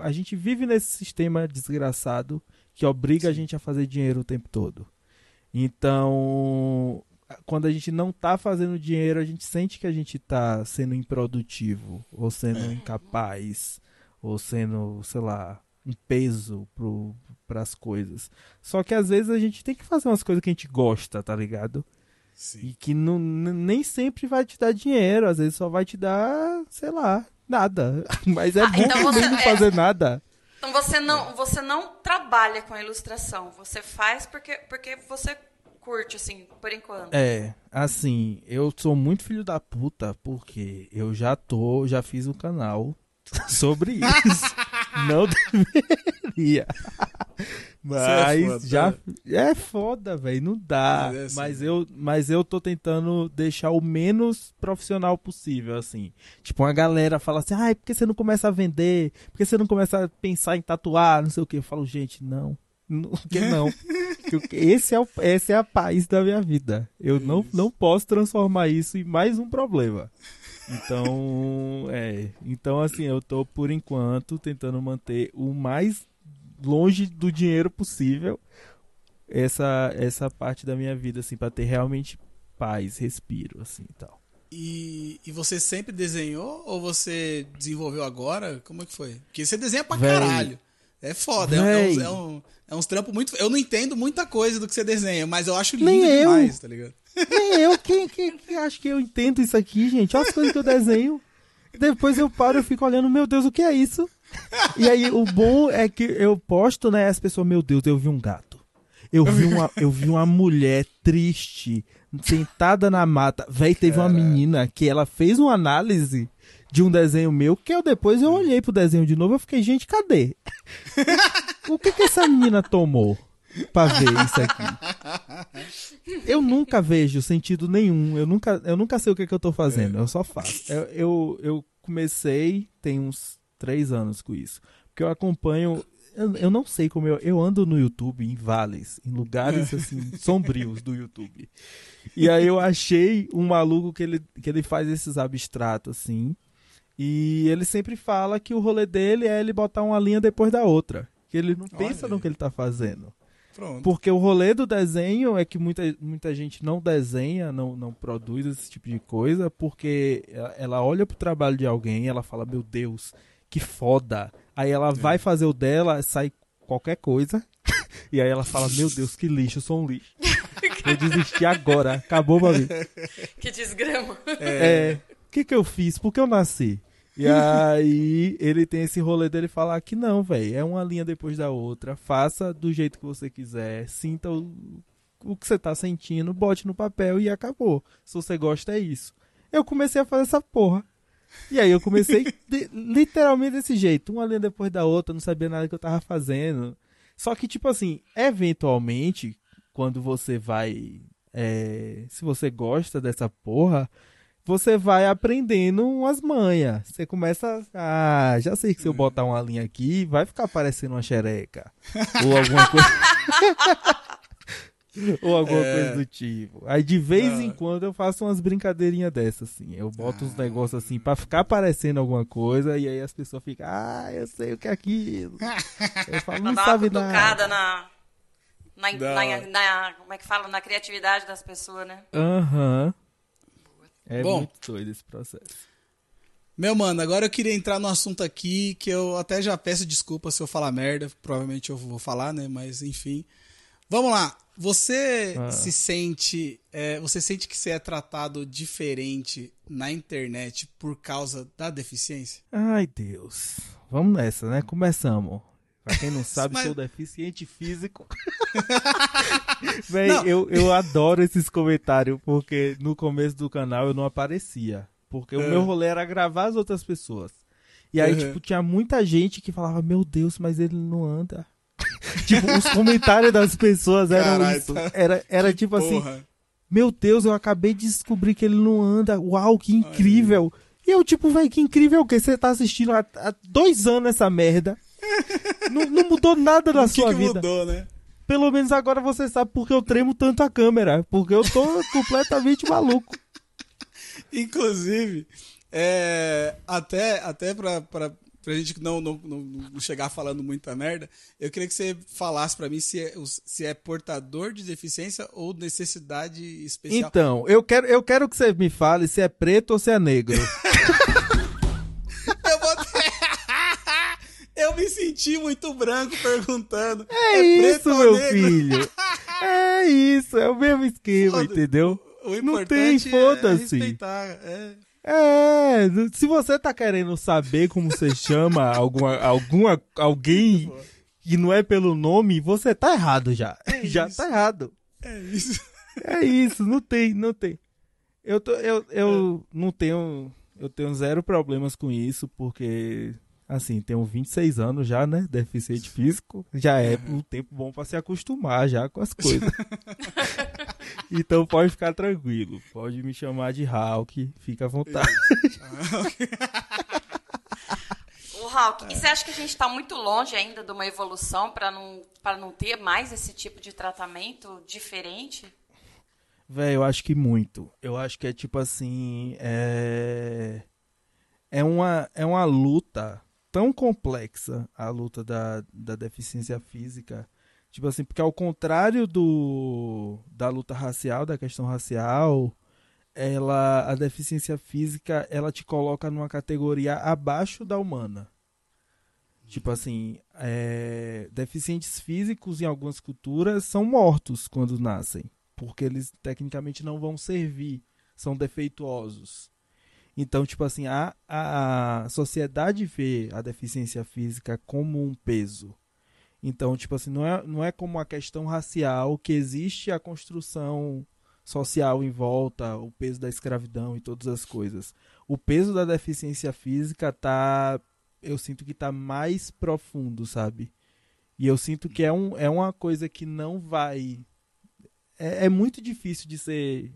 [SPEAKER 1] a gente vive nesse sistema desgraçado que obriga Sim. a gente a fazer dinheiro o tempo todo. Então, quando a gente não tá fazendo dinheiro, a gente sente que a gente tá sendo improdutivo, ou sendo é. incapaz, ou sendo, sei lá, um peso para as coisas. Só que às vezes a gente tem que fazer umas coisas que a gente gosta, tá ligado? Sim. E que não, nem sempre vai te dar dinheiro, às vezes só vai te dar, sei lá, nada. Mas é ah, bom então você, não fazer é... nada.
[SPEAKER 4] Então você não, você não trabalha com ilustração, você faz porque, porque você curte, assim, por enquanto.
[SPEAKER 1] É, assim, eu sou muito filho da puta porque eu já tô, já fiz um canal sobre isso. não deveria. É mas é foda, já é foda, velho, não dá. Mas, é assim. mas, eu, mas eu tô tentando deixar o menos profissional possível, assim. Tipo, uma galera fala assim: "Ai, por que você não começa a vender? Por que você não começa a pensar em tatuar, não sei o que?" Eu falo: "Gente, não. Não, que não. esse é o, esse é a paz da minha vida. Eu não, não posso transformar isso em mais um problema. Então, é. Então, assim, eu tô por enquanto tentando manter o mais longe do dinheiro possível essa essa parte da minha vida assim para ter realmente paz, respiro assim, e tal.
[SPEAKER 2] E, e você sempre desenhou ou você desenvolveu agora? Como é que foi? Porque você desenha pra Véi. caralho. É foda, é, um, é, um, é uns trampos muito. Eu não entendo muita coisa do que você desenha, mas eu acho lindo Nem demais, eu. tá ligado?
[SPEAKER 1] Nem eu, quem, quem, quem acha que eu entendo isso aqui, gente? Olha as coisas que eu desenho. Depois eu paro e fico olhando, meu Deus, o que é isso? E aí o bom é que eu posto, né? As pessoas, meu Deus, eu vi um gato. Eu vi uma, eu vi uma mulher triste, sentada na mata. Véi, teve uma menina que ela fez uma análise de um desenho meu, que eu depois eu olhei pro desenho de novo e fiquei, gente, cadê? O que que essa menina tomou pra ver isso aqui? Eu nunca vejo sentido nenhum. Eu nunca, eu nunca sei o que, que eu tô fazendo. Eu só faço. Eu, eu, eu comecei, tem uns três anos com isso. Porque eu acompanho. Eu, eu não sei como eu. Eu ando no YouTube em vales, em lugares assim, sombrios do YouTube. E aí eu achei um maluco que ele, que ele faz esses abstratos assim. E ele sempre fala que o rolê dele é ele botar uma linha depois da outra. Que ele não pensa no que ele tá fazendo. Pronto. Porque o rolê do desenho é que muita, muita gente não desenha, não, não produz esse tipo de coisa, porque ela olha pro trabalho de alguém e ela fala, meu Deus, que foda. Aí ela é. vai fazer o dela, sai qualquer coisa. e aí ela fala, meu Deus, que lixo, eu sou um lixo. eu desisti agora, acabou pra mim.
[SPEAKER 4] Que desgrama.
[SPEAKER 1] É. O que que eu fiz? Por que eu nasci? E aí ele tem esse rolê dele falar que não, velho, é uma linha depois da outra, faça do jeito que você quiser, sinta o, o que você tá sentindo, bote no papel e acabou. Se você gosta é isso. Eu comecei a fazer essa porra. E aí eu comecei de, literalmente desse jeito, uma linha depois da outra, não sabia nada que eu tava fazendo. Só que, tipo assim, eventualmente, quando você vai. É, se você gosta dessa porra, você vai aprendendo umas manhas. Você começa. Ah, já sei que se eu botar uma linha aqui, vai ficar parecendo uma xereca. Ou alguma coisa. Ou alguma é... coisa do tipo. Aí de vez ah. em quando eu faço umas brincadeirinhas dessas, assim. Eu boto ah. uns negócios assim pra ficar parecendo alguma coisa e aí as pessoas ficam, ah, eu sei o que é aquilo. eu
[SPEAKER 4] falo, não sabe nada. Na, na, na, na, como é que fala? Na criatividade das pessoas, né?
[SPEAKER 1] Aham. Uhum. É Bom, muito doido esse processo.
[SPEAKER 2] Meu mano, agora eu queria entrar no assunto aqui que eu até já peço desculpa se eu falar merda, provavelmente eu vou falar, né? Mas enfim. Vamos lá. Você ah. se sente. É, você sente que você é tratado diferente na internet por causa da deficiência?
[SPEAKER 1] Ai, Deus. Vamos nessa, né? Começamos. Pra quem não sabe, Mas... sou deficiente físico. Véi, eu, eu adoro esses comentários, porque no começo do canal eu não aparecia. Porque o é. meu rolê era gravar as outras pessoas. E aí, uhum. tipo, tinha muita gente que falava, meu Deus, mas ele não anda. tipo, os comentários das pessoas eram Carai, isso. Tá... Era, era tipo assim, porra. assim, meu Deus, eu acabei de descobrir que ele não anda. Uau, que incrível. Ai, e eu, tipo, velho, que incrível que você tá assistindo há, há dois anos essa merda. Não, não, mudou nada na sua que vida.
[SPEAKER 2] mudou, né?
[SPEAKER 1] Pelo menos agora você sabe porque eu tremo tanto a câmera. Porque eu tô completamente maluco.
[SPEAKER 2] Inclusive, é, até, até pra, pra, pra gente não, não, não, chegar falando muita merda, eu queria que você falasse para mim se é, se é portador de deficiência ou necessidade especial.
[SPEAKER 1] Então, eu quero, eu quero que você me fale se é preto ou se é negro.
[SPEAKER 2] Senti muito branco perguntando.
[SPEAKER 1] É, é isso, meu negro? filho. É isso, é o mesmo esquema, Foda. entendeu?
[SPEAKER 2] O, o Não tem, é foda-se. É respeitar, é.
[SPEAKER 1] É, se você tá querendo saber como você chama alguma, alguma, alguém que não é pelo nome, você tá errado já. É já isso. tá errado.
[SPEAKER 2] É isso.
[SPEAKER 1] É isso, não tem, não tem. Eu, tô, eu, eu é. não tenho, eu tenho zero problemas com isso, porque, assim, tenho 26 anos já, né, deficiente físico, já é um tempo bom para se acostumar já com as coisas. Então pode ficar tranquilo. Pode me chamar de Hulk. Fica à vontade.
[SPEAKER 4] O Hulk, e você acha que a gente está muito longe ainda de uma evolução para não, não ter mais esse tipo de tratamento diferente?
[SPEAKER 1] Velho, eu acho que muito. Eu acho que é tipo assim. É, é, uma, é uma luta tão complexa a luta da, da deficiência física Tipo assim, porque ao contrário do da luta racial, da questão racial, ela a deficiência física, ela te coloca numa categoria abaixo da humana. Tipo assim, é, deficientes físicos em algumas culturas são mortos quando nascem, porque eles tecnicamente não vão servir, são defeituosos. Então, tipo assim, a, a sociedade vê a deficiência física como um peso. Então, tipo assim, não é, não é como a questão racial que existe a construção social em volta, o peso da escravidão e todas as coisas. O peso da deficiência física tá, eu sinto que tá mais profundo, sabe? E eu sinto que é, um, é uma coisa que não vai é, é muito difícil de ser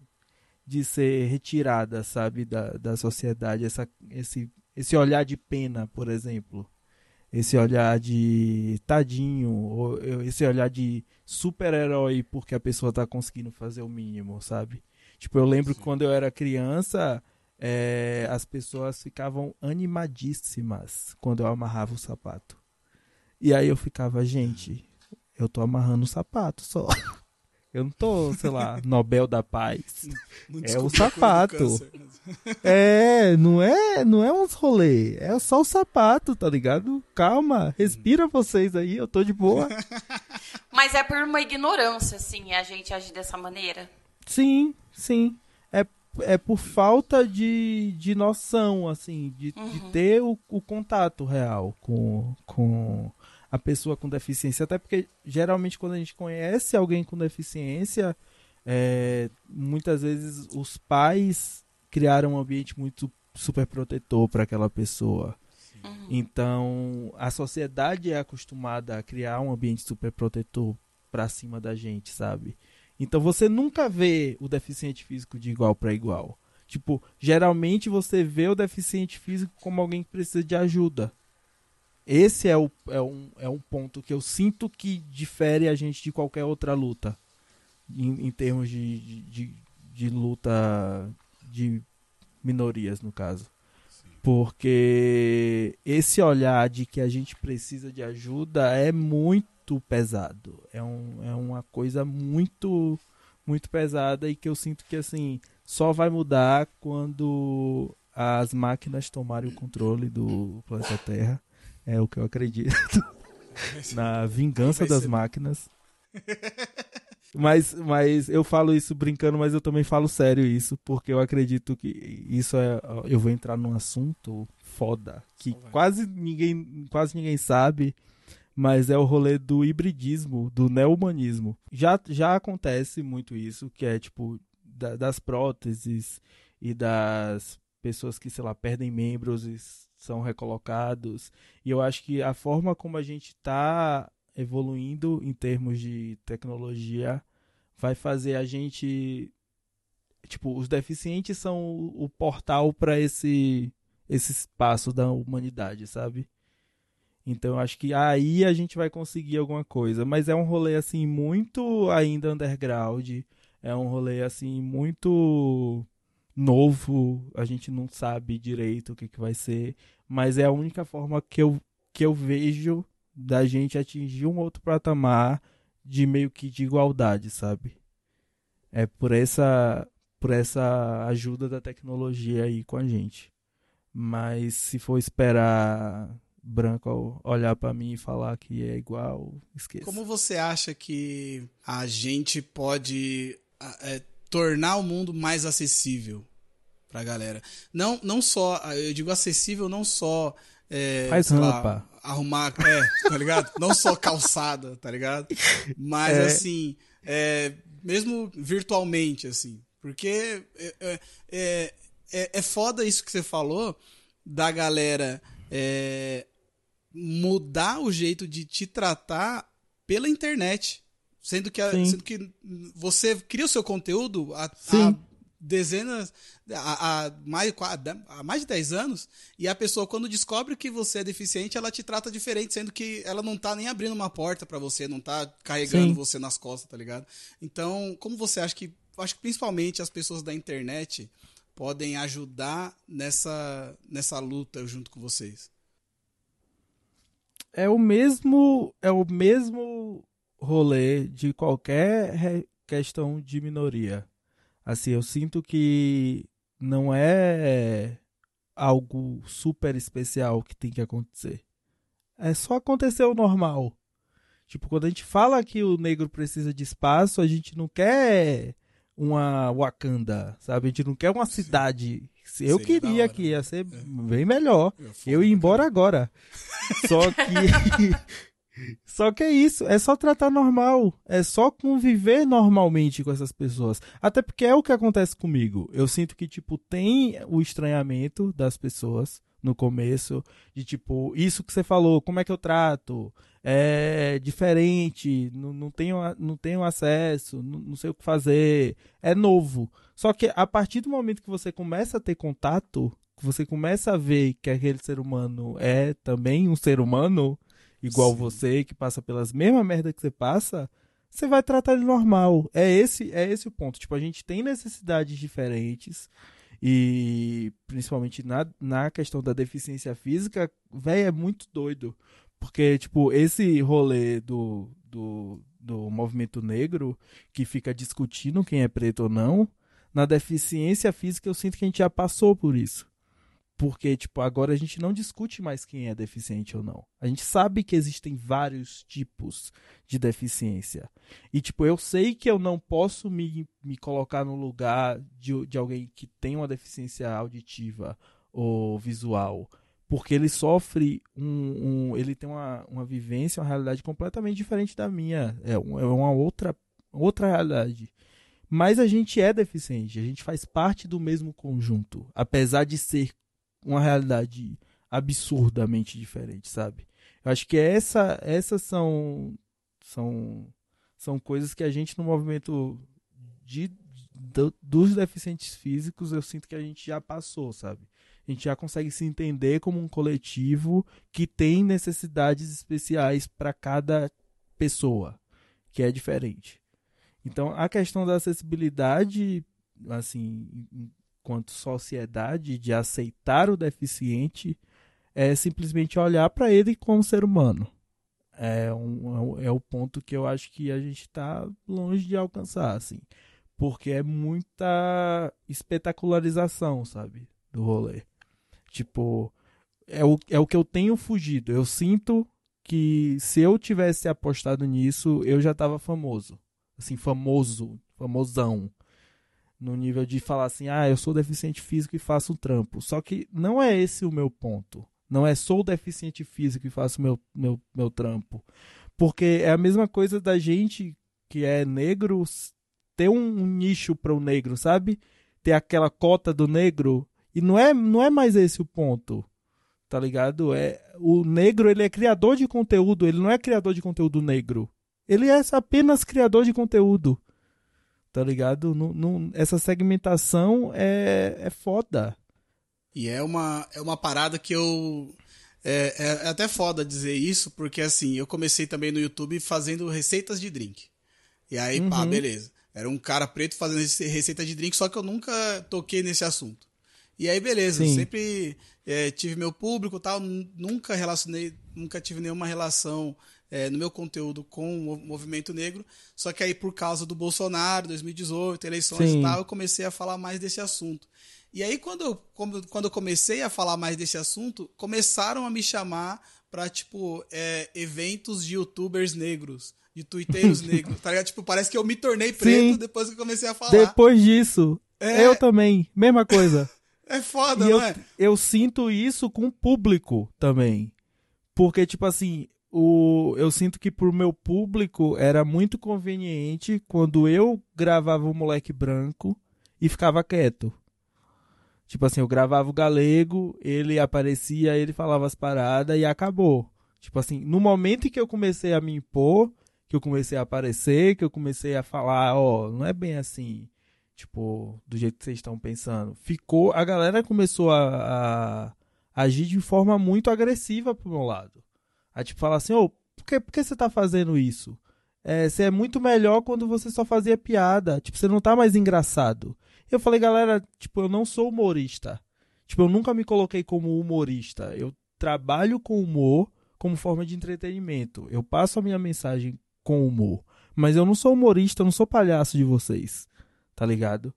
[SPEAKER 1] de ser retirada, sabe, da, da sociedade, essa, esse, esse olhar de pena, por exemplo esse olhar de tadinho, ou esse olhar de super-herói porque a pessoa tá conseguindo fazer o mínimo, sabe? Tipo, eu lembro Sim. que quando eu era criança, é, as pessoas ficavam animadíssimas quando eu amarrava o sapato. E aí eu ficava, gente, eu tô amarrando o sapato só. Eu não tô, sei lá, Nobel da Paz. Não, é o sapato. É, não é, não é uns rolê, é só o sapato, tá ligado? Calma, respira vocês aí, eu tô de boa.
[SPEAKER 4] Mas é por uma ignorância, assim, a gente agir dessa maneira.
[SPEAKER 1] Sim, sim. É, é por falta de, de noção, assim, de, uhum. de ter o, o contato real com, com a pessoa com deficiência. Até porque geralmente quando a gente conhece alguém com deficiência, é, muitas vezes os pais criaram um ambiente muito super protetor para aquela pessoa. Uhum. Então a sociedade é acostumada a criar um ambiente super protetor para cima da gente, sabe? Então você nunca vê o deficiente físico de igual para igual. Tipo, geralmente você vê o deficiente físico como alguém que precisa de ajuda. Esse é, o, é, um, é um ponto que eu sinto que difere a gente de qualquer outra luta. Em, em termos de, de, de, luta de minorias, no caso. Sim. Porque esse olhar de que a gente precisa de ajuda é muito pesado. É, um, é uma coisa muito, muito pesada e que eu sinto que assim só vai mudar quando as máquinas tomarem o controle do planeta Terra é o que eu acredito. Na vingança das máquinas. Mas, mas eu falo isso brincando, mas eu também falo sério isso, porque eu acredito que isso é. Eu vou entrar num assunto foda, que quase ninguém, quase ninguém sabe, mas é o rolê do hibridismo, do neo-humanismo. Já, já acontece muito isso, que é tipo da, das próteses e das pessoas que, sei lá, perdem membros e são recolocados. E eu acho que a forma como a gente está evoluindo em termos de tecnologia vai fazer a gente tipo os deficientes são o, portal para esse esse espaço da humanidade, sabe? Então acho que aí a gente vai conseguir alguma coisa, mas é um rolê assim muito ainda underground, é um rolê assim muito novo, a gente não sabe direito o que, que vai ser, mas é a única forma que eu, que eu vejo da gente atingir um outro patamar de meio que de igualdade, sabe? É por essa por essa ajuda da tecnologia aí com a gente. Mas se for esperar branco olhar para mim e falar que é igual, esqueça.
[SPEAKER 2] Como você acha que a gente pode é, tornar o mundo mais acessível pra galera? Não, não só, eu digo acessível não só é,
[SPEAKER 1] Faz rampa. Lá,
[SPEAKER 2] arrumar, é, tá ligado? não só calçada, tá ligado? Mas é. assim, é, mesmo virtualmente, assim. Porque é, é, é, é, é foda isso que você falou da galera é, mudar o jeito de te tratar pela internet. Sendo que, a, sendo que você cria o seu conteúdo há, há dezenas, há, há, mais, há mais de 10 anos, e a pessoa, quando descobre que você é deficiente, ela te trata diferente, sendo que ela não tá nem abrindo uma porta para você, não tá carregando Sim. você nas costas, tá ligado? Então, como você acha que. Acho que principalmente as pessoas da internet podem ajudar nessa, nessa luta junto com vocês?
[SPEAKER 1] É o mesmo é o mesmo rolê de qualquer questão de minoria. Assim, eu sinto que não é algo super especial que tem que acontecer. É só acontecer o normal. Tipo, quando a gente fala que o negro precisa de espaço, a gente não quer uma Wakanda, sabe? A gente não quer uma cidade. Eu Seria queria que ia ser é. bem melhor. Eu, ia embora agora. Só que. Só que é isso, é só tratar normal, é só conviver normalmente com essas pessoas. Até porque é o que acontece comigo. Eu sinto que, tipo, tem o estranhamento das pessoas no começo, de tipo, isso que você falou, como é que eu trato? é diferente, não, não, tenho, não tenho acesso, não, não sei o que fazer, é novo. Só que a partir do momento que você começa a ter contato, que você começa a ver que aquele ser humano é também um ser humano, igual Sim. você, que passa pelas mesmas merda que você passa, você vai tratar ele normal. É esse, é esse o ponto. Tipo, a gente tem necessidades diferentes. E principalmente na, na questão da deficiência física, velho, é muito doido. Porque, tipo, esse rolê do, do, do movimento negro, que fica discutindo quem é preto ou não, na deficiência física eu sinto que a gente já passou por isso. Porque, tipo, agora a gente não discute mais quem é deficiente ou não. A gente sabe que existem vários tipos de deficiência. E, tipo, eu sei que eu não posso me, me colocar no lugar de, de alguém que tem uma deficiência auditiva ou visual porque ele sofre um, um, ele tem uma, uma vivência, uma realidade completamente diferente da minha, é, é uma outra outra realidade. Mas a gente é deficiente, a gente faz parte do mesmo conjunto, apesar de ser uma realidade absurdamente diferente, sabe? Eu acho que essa, essas são são são coisas que a gente no movimento de, dos deficientes físicos eu sinto que a gente já passou, sabe? a gente já consegue se entender como um coletivo que tem necessidades especiais para cada pessoa, que é diferente. Então, a questão da acessibilidade, assim, enquanto sociedade, de aceitar o deficiente, é simplesmente olhar para ele como ser humano. É, um, é o ponto que eu acho que a gente está longe de alcançar, assim. Porque é muita espetacularização, sabe? Do rolê. Tipo, é o, é o que eu tenho fugido. Eu sinto que se eu tivesse apostado nisso, eu já tava famoso. Assim, famoso, famosão. No nível de falar assim, ah, eu sou deficiente físico e faço um trampo. Só que não é esse o meu ponto. Não é sou deficiente físico e faço meu, meu, meu trampo. Porque é a mesma coisa da gente que é negro ter um, nicho para o negro, sabe? Ter aquela cota do negro e não é, não é mais esse o ponto. tá ligado? É, o negro, ele é criador de conteúdo, ele não é criador de conteúdo negro. Ele é apenas criador de conteúdo. Tá ligado? Não, não, essa segmentação é, é foda.
[SPEAKER 2] E é uma, é uma parada que eu. É, é, é até foda dizer isso, porque assim, eu comecei também no YouTube fazendo receitas de drink. E aí, uhum. pá, beleza. Era um cara preto fazendo receita de drink, só que eu nunca toquei nesse assunto. E aí, beleza, sempre é, tive meu público tal, nunca relacionei, nunca tive nenhuma relação é, no meu conteúdo com o movimento negro. Só que aí, por causa do Bolsonaro, 2018, eleições Sim. e tal, eu comecei a falar mais desse assunto. E aí, quando eu, quando eu comecei a falar mais desse assunto, começaram a me chamar para tipo, é, eventos de youtubers negros de twitteiros negros, tá ligado? Tipo, parece que eu me tornei preto Sim. depois que eu comecei a falar.
[SPEAKER 1] Depois disso. É... Eu também, mesma coisa.
[SPEAKER 2] é foda,
[SPEAKER 1] e
[SPEAKER 2] não
[SPEAKER 1] eu,
[SPEAKER 2] é?
[SPEAKER 1] Eu sinto isso com o público também. Porque, tipo assim, o, eu sinto que pro meu público era muito conveniente quando eu gravava o moleque branco e ficava quieto. Tipo assim, eu gravava o galego, ele aparecia, ele falava as paradas e acabou. Tipo assim, no momento em que eu comecei a me impor, que eu comecei a aparecer, que eu comecei a falar, ó, oh, não é bem assim, tipo, do jeito que vocês estão pensando. Ficou, a galera começou a, a, agir de forma muito agressiva pro meu lado. A tipo falar assim, ô, oh, por, que, por que você tá fazendo isso? É, você é muito melhor quando você só fazia piada. Tipo, você não tá mais engraçado. Eu falei, galera, tipo, eu não sou humorista. Tipo, eu nunca me coloquei como humorista. Eu trabalho com humor como forma de entretenimento. Eu passo a minha mensagem com humor. Mas eu não sou humorista, eu não sou palhaço de vocês. Tá ligado?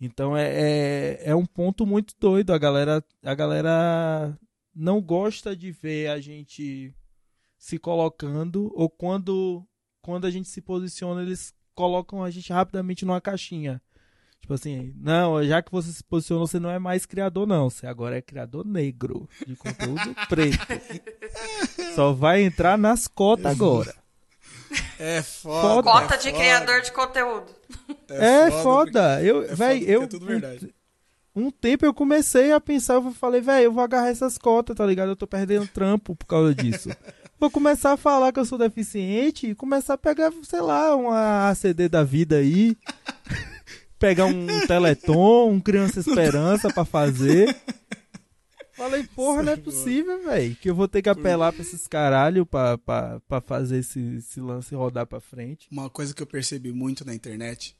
[SPEAKER 1] Então é, é, é um ponto muito doido. A galera, a galera não gosta de ver a gente se colocando, ou quando, quando a gente se posiciona, eles colocam a gente rapidamente numa caixinha. Tipo assim, não, já que você se posicionou, você não é mais criador, não. Você agora é criador negro, de conteúdo preto. Só vai entrar nas cotas agora.
[SPEAKER 2] É foda.
[SPEAKER 4] Cota
[SPEAKER 2] é
[SPEAKER 4] de
[SPEAKER 2] foda.
[SPEAKER 4] criador de conteúdo.
[SPEAKER 1] É, é foda. Eu, é véi, eu. É tudo verdade. Um, um tempo eu comecei a pensar, eu falei, velho, eu vou agarrar essas cotas, tá ligado? Eu tô perdendo trampo por causa disso. vou começar a falar que eu sou deficiente e começar a pegar, sei lá, uma ACD da vida aí. pegar um Teleton, um Criança Esperança para fazer. Falei, porra, não é possível, velho. Que eu vou ter que apelar pra esses caralho pra, pra, pra fazer esse, esse lance rodar pra frente.
[SPEAKER 2] Uma coisa que eu percebi muito na internet,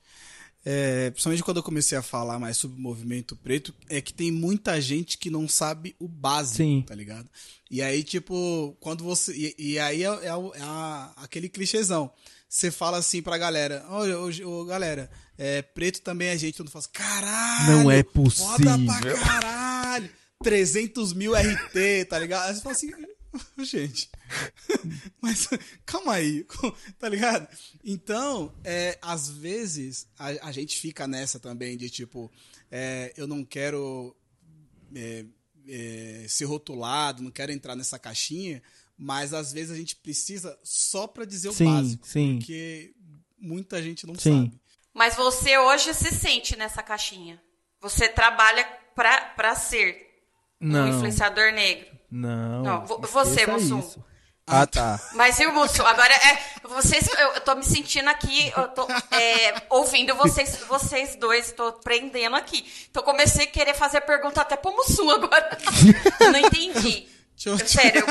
[SPEAKER 2] é, principalmente quando eu comecei a falar mais sobre o movimento preto, é que tem muita gente que não sabe o básico, Sim. tá ligado? E aí, tipo, quando você. E, e aí é, é, é aquele clichêzão. Você fala assim pra galera: Ô, ô, galera, é, preto também é gente. Todo mundo fala assim, caralho!
[SPEAKER 1] Não é possível. Foda
[SPEAKER 2] pra caralho! 300 mil RT, tá ligado? Aí você fala assim, gente, mas calma aí, tá ligado? Então, é, às vezes, a, a, gente fica nessa também de tipo, é, eu não quero é, é, ser rotulado, não quero entrar nessa caixinha, mas às vezes a gente precisa só para dizer o
[SPEAKER 1] sim,
[SPEAKER 2] básico,
[SPEAKER 1] sim.
[SPEAKER 2] porque muita gente não
[SPEAKER 1] sim.
[SPEAKER 2] sabe.
[SPEAKER 4] Mas você hoje se sente nessa caixinha. Você trabalha para ser não. Um influenciador negro.
[SPEAKER 1] Não.
[SPEAKER 4] Não, você, Mussum.
[SPEAKER 1] Ah, tá.
[SPEAKER 4] Mas e o Mussum? Agora, é, vocês, eu, eu tô me sentindo aqui, eu tô é, ouvindo vocês, vocês dois, tô prendendo aqui. Então comecei a querer fazer pergunta até pro Mussum agora. eu não entendi. Eu, sério.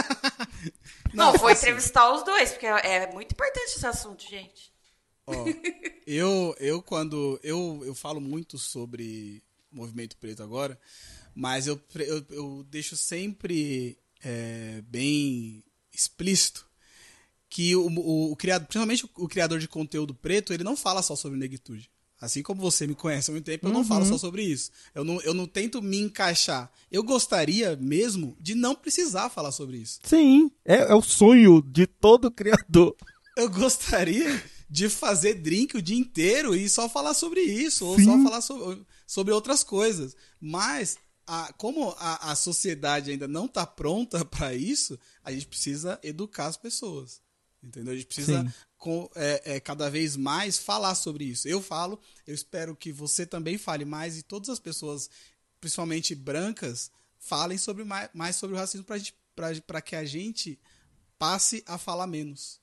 [SPEAKER 4] Não, não vou assim, entrevistar os dois, porque é muito importante esse assunto, gente.
[SPEAKER 2] Ó, eu, eu quando. Eu, eu falo muito sobre movimento preto agora, mas eu, eu, eu deixo sempre é, bem explícito que o, o, o, criador, principalmente o, criador de conteúdo preto, ele não fala só sobre negritude. Assim como você me conhece há muito tempo, eu não falo só uhum. sobre isso. Eu não, eu não tento me encaixar. Eu gostaria mesmo de não precisar falar sobre isso.
[SPEAKER 1] Sim, é, é o sonho de todo criador.
[SPEAKER 2] Eu gostaria de fazer drink o dia inteiro e só falar sobre isso, ou só falar sobre, sobre outras coisas. Mas a, como a, a sociedade ainda não está pronta para isso, a gente precisa educar as pessoas. Entendeu? A gente precisa com, é, é, cada vez mais falar sobre isso. Eu falo, eu espero que você também fale mais e todas as pessoas, principalmente brancas, falem sobre mais, mais sobre o racismo para que a gente passe a falar menos.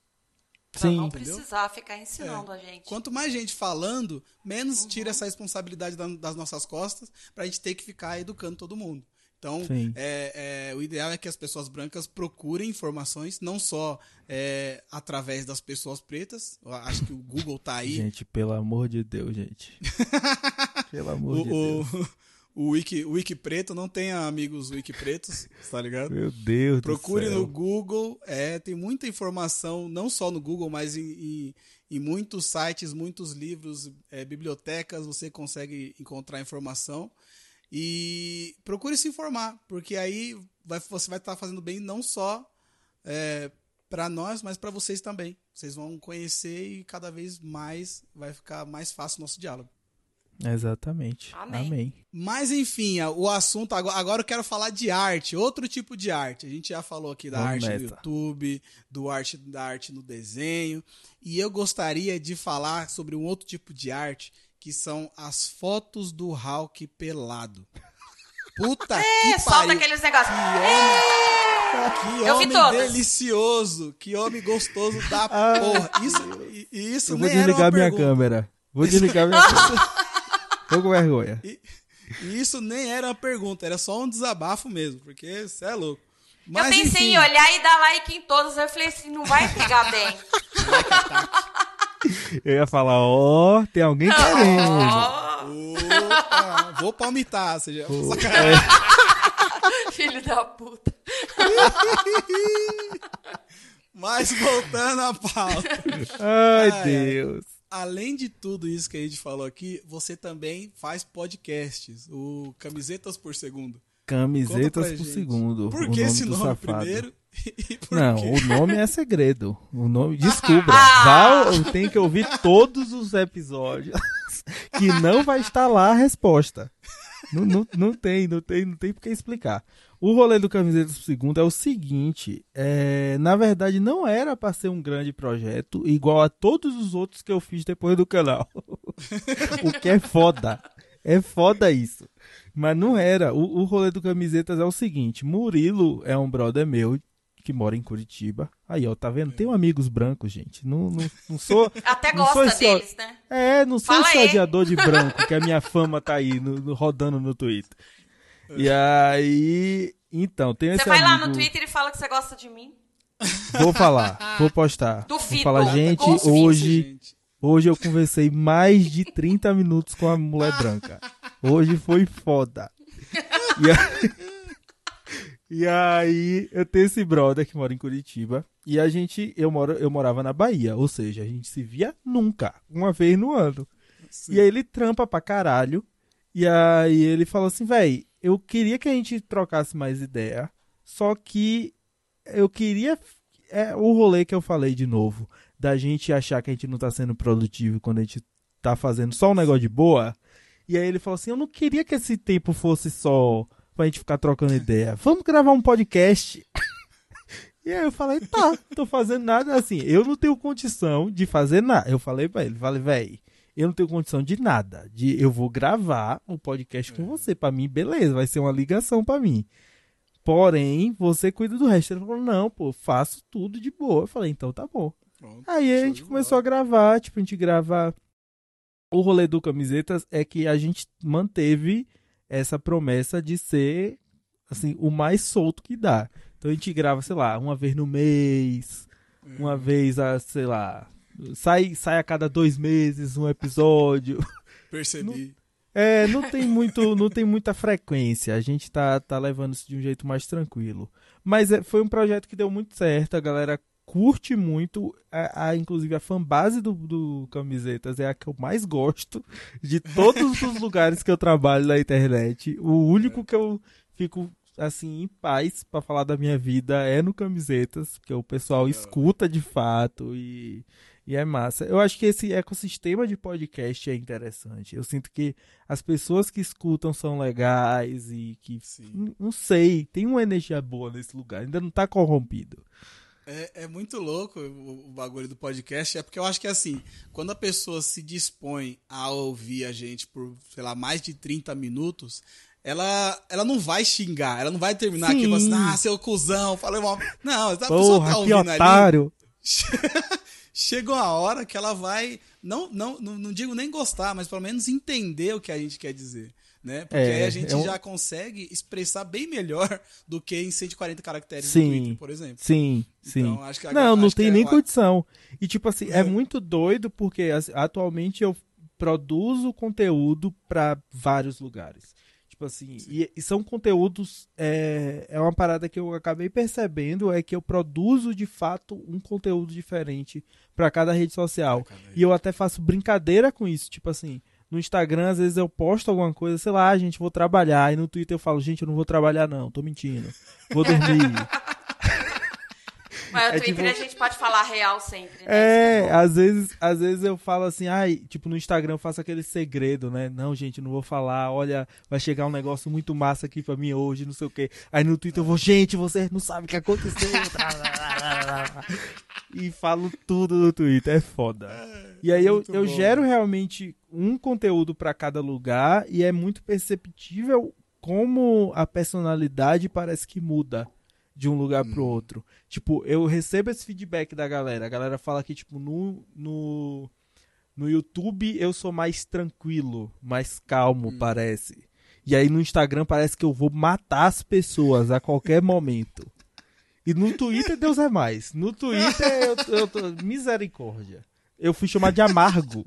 [SPEAKER 4] Pra Sim. não precisar ficar ensinando é. a gente.
[SPEAKER 2] Quanto mais gente falando, menos uhum. tira essa responsabilidade das nossas costas pra gente ter que ficar educando todo mundo. Então, é, é, o ideal é que as pessoas brancas procurem informações, não só é, através das pessoas pretas. Eu acho que o Google tá aí.
[SPEAKER 1] Gente, pelo amor de Deus, gente. pelo amor
[SPEAKER 2] o,
[SPEAKER 1] de Deus.
[SPEAKER 2] O, Wiki, o Wiki Preto não tem amigos Wiki Pretos, tá ligado?
[SPEAKER 1] Meu Deus
[SPEAKER 2] Procure
[SPEAKER 1] do céu.
[SPEAKER 2] no Google, é, tem muita informação, não só no Google, mas em, em, em muitos sites, muitos livros, é, bibliotecas, você consegue encontrar informação. E procure se informar, porque aí vai, você vai estar fazendo bem não só é, para nós, mas para vocês também. Vocês vão conhecer e cada vez mais vai ficar mais fácil o nosso diálogo.
[SPEAKER 1] Exatamente.
[SPEAKER 4] Amém.
[SPEAKER 1] Amém.
[SPEAKER 2] Mas enfim, o assunto agora, agora eu quero falar de arte, outro tipo de arte. A gente já falou aqui da arte meta. no YouTube, do arte da arte no desenho, e eu gostaria de falar sobre um outro tipo de arte que são as fotos do Hulk pelado. Puta é, que
[SPEAKER 4] solta pariu. aqueles negócios.
[SPEAKER 2] Que homem, que homem delicioso, que homem gostoso da ah, porra. Isso, isso
[SPEAKER 1] Eu vou desligar minha pergunta. câmera. Vou desligar minha câmera. Tô com vergonha.
[SPEAKER 2] E, e, isso nem era uma pergunta, era só um desabafo mesmo, porque você é louco. Mas,
[SPEAKER 4] eu pensei
[SPEAKER 2] enfim.
[SPEAKER 4] em olhar e dar like em todos, eu falei assim, não vai pegar bem.
[SPEAKER 1] Eu ia falar, ó, oh, tem alguém querendo.
[SPEAKER 2] Opa, vou palmitar, seja,
[SPEAKER 1] oh,
[SPEAKER 4] é. Filho da puta.
[SPEAKER 2] Mas voltando à pauta.
[SPEAKER 1] Ai, Ai Deus.
[SPEAKER 2] Além de tudo isso que a gente falou aqui, você também faz podcasts, o Camisetas por Segundo.
[SPEAKER 1] Camisetas por gente. segundo.
[SPEAKER 2] Por que esse nome safado. primeiro?
[SPEAKER 1] Não, quê? o nome é segredo. O nome, descubra. Vá, tem que ouvir todos os episódios que não vai estar lá a resposta. Não, não, não tem, não tem, não tem por que explicar. O rolê do Camisetas por Segundo é o seguinte: é, na verdade, não era para ser um grande projeto, igual a todos os outros que eu fiz depois do canal. o que é foda. É foda isso. Mas não era. O, o rolê do Camisetas é o seguinte: Murilo é um brother meu que mora em Curitiba. Aí, ó, tá vendo? Tenho amigos brancos, gente. Não, não, não sou.
[SPEAKER 4] Até não gosta sou deles, né?
[SPEAKER 1] É, não sou esse odiador de branco, que a minha fama tá aí no, no, rodando no Twitter. E aí. Então, tem esse.
[SPEAKER 4] Você vai
[SPEAKER 1] amigo...
[SPEAKER 4] lá no Twitter e fala que você gosta de mim?
[SPEAKER 1] Vou falar, vou postar.
[SPEAKER 4] Duvido.
[SPEAKER 1] Vou falar, gente, hoje. Gente. Hoje eu conversei mais de 30 minutos com a mulher branca. Hoje foi foda. E aí, e aí eu tenho esse brother que mora em Curitiba. E a gente, eu, moro, eu morava na Bahia. Ou seja, a gente se via nunca, uma vez no ano. Sim. E aí ele trampa pra caralho. E aí ele falou assim, véi, eu queria que a gente trocasse mais ideia. Só que eu queria. É o rolê que eu falei de novo. Da gente achar que a gente não tá sendo produtivo quando a gente tá fazendo só um negócio de boa. E aí ele falou assim: Eu não queria que esse tempo fosse só pra gente ficar trocando ideia. Vamos gravar um podcast. e aí eu falei: Tá, tô fazendo nada assim. Eu não tenho condição de fazer nada. Eu falei pra ele: Falei, velho, eu não tenho condição de nada. De eu vou gravar um podcast com você. Pra mim, beleza, vai ser uma ligação pra mim. Porém, você cuida do resto. Ele falou: Não, pô, faço tudo de boa. Eu falei: Então tá bom. Aí a gente começou a gravar, tipo, a gente grava o rolê do Camisetas é que a gente manteve essa promessa de ser assim o mais solto que dá. Então a gente grava, sei lá, uma vez no mês, uma uhum. vez a, sei lá, sai, sai a cada dois meses um episódio.
[SPEAKER 2] Percebi.
[SPEAKER 1] Não, é, não tem muito, não tem muita frequência. A gente tá, tá levando isso de um jeito mais tranquilo. Mas é, foi um projeto que deu muito certo, a galera curte muito, a, a, inclusive a fanbase do, do Camisetas é a que eu mais gosto de todos os lugares que eu trabalho na internet. O único que eu fico assim em paz para falar da minha vida é no Camisetas, porque o pessoal escuta de fato e, e é massa. Eu acho que esse ecossistema de podcast é interessante. Eu sinto que as pessoas que escutam são legais e que não sei, tem uma energia boa nesse lugar, ainda não tá corrompido.
[SPEAKER 2] É, é, muito louco o, o, bagulho do podcast, é porque eu acho que assim, quando a pessoa se dispõe a ouvir a gente por, sei lá, mais de 30 minutos, ela, ela não vai xingar, ela não vai terminar
[SPEAKER 1] Sim.
[SPEAKER 2] aqui falando assim, ah, seu cuzão, falei mal. Não, a pessoa
[SPEAKER 1] Porra,
[SPEAKER 2] tá
[SPEAKER 1] que
[SPEAKER 2] ouvindo ali.
[SPEAKER 1] otário.
[SPEAKER 2] Chegou a hora que ela vai, não, não, não, não digo nem gostar, mas pelo menos entender o que a gente quer dizer. Né? Porque
[SPEAKER 1] É,
[SPEAKER 2] aí a gente
[SPEAKER 1] é um-
[SPEAKER 2] já consegue expressar bem melhor do que em 140 caracteres
[SPEAKER 1] Sim.
[SPEAKER 2] no Twitter, por exemplo.
[SPEAKER 1] Sim, sim.
[SPEAKER 2] Então, acho que a-
[SPEAKER 1] não, não tem
[SPEAKER 2] que
[SPEAKER 1] nem
[SPEAKER 2] é-
[SPEAKER 1] condição. E tipo assim, é
[SPEAKER 2] É.
[SPEAKER 1] muito doido porque atualmente eu produzo conteúdo para vários lugares. Tipo assim, e, e são conteúdos. É, é uma parada que eu acabei percebendo é que eu produzo de fato um conteúdo diferente para cada rede social.
[SPEAKER 2] Cada
[SPEAKER 1] E eu até faço brincadeira com isso. Tipo assim, no Instagram, às vezes eu posto alguma coisa, sei lá, "Ah, gente, vou trabalhar. E no Twitter eu falo, gente, eu não vou trabalhar, não, tô mentindo. Vou dormir.
[SPEAKER 4] Mas no
[SPEAKER 1] É
[SPEAKER 4] Twitter
[SPEAKER 1] tipo-
[SPEAKER 4] a gente pode falar real sempre, né?
[SPEAKER 1] É, às vezes, às vezes eu falo assim, ai, tipo, no Instagram eu faço aquele segredo, né? Não, gente, não vou falar, olha, vai chegar um negócio muito massa aqui pra mim hoje, não sei o quê. Aí no Twitter eu vou, gente, vocês não sabem o que aconteceu. e falo tudo no Twitter, é foda. E aí eu,
[SPEAKER 2] muito
[SPEAKER 1] eu
[SPEAKER 2] bom.
[SPEAKER 1] gero realmente um conteúdo pra cada lugar e é muito perceptível como a personalidade parece que muda de um lugar pro outro. Tipo, eu recebo esse feedback da galera. A galera fala que, tipo, no, no, no YouTube eu sou mais tranquilo, mais calmo, parece. E aí no Instagram parece que eu vou matar as pessoas a qualquer momento. E no Twitter, Deus é mais. No Twitter, eu, eu tô. Misericórdia. Eu fui chamado de amargo.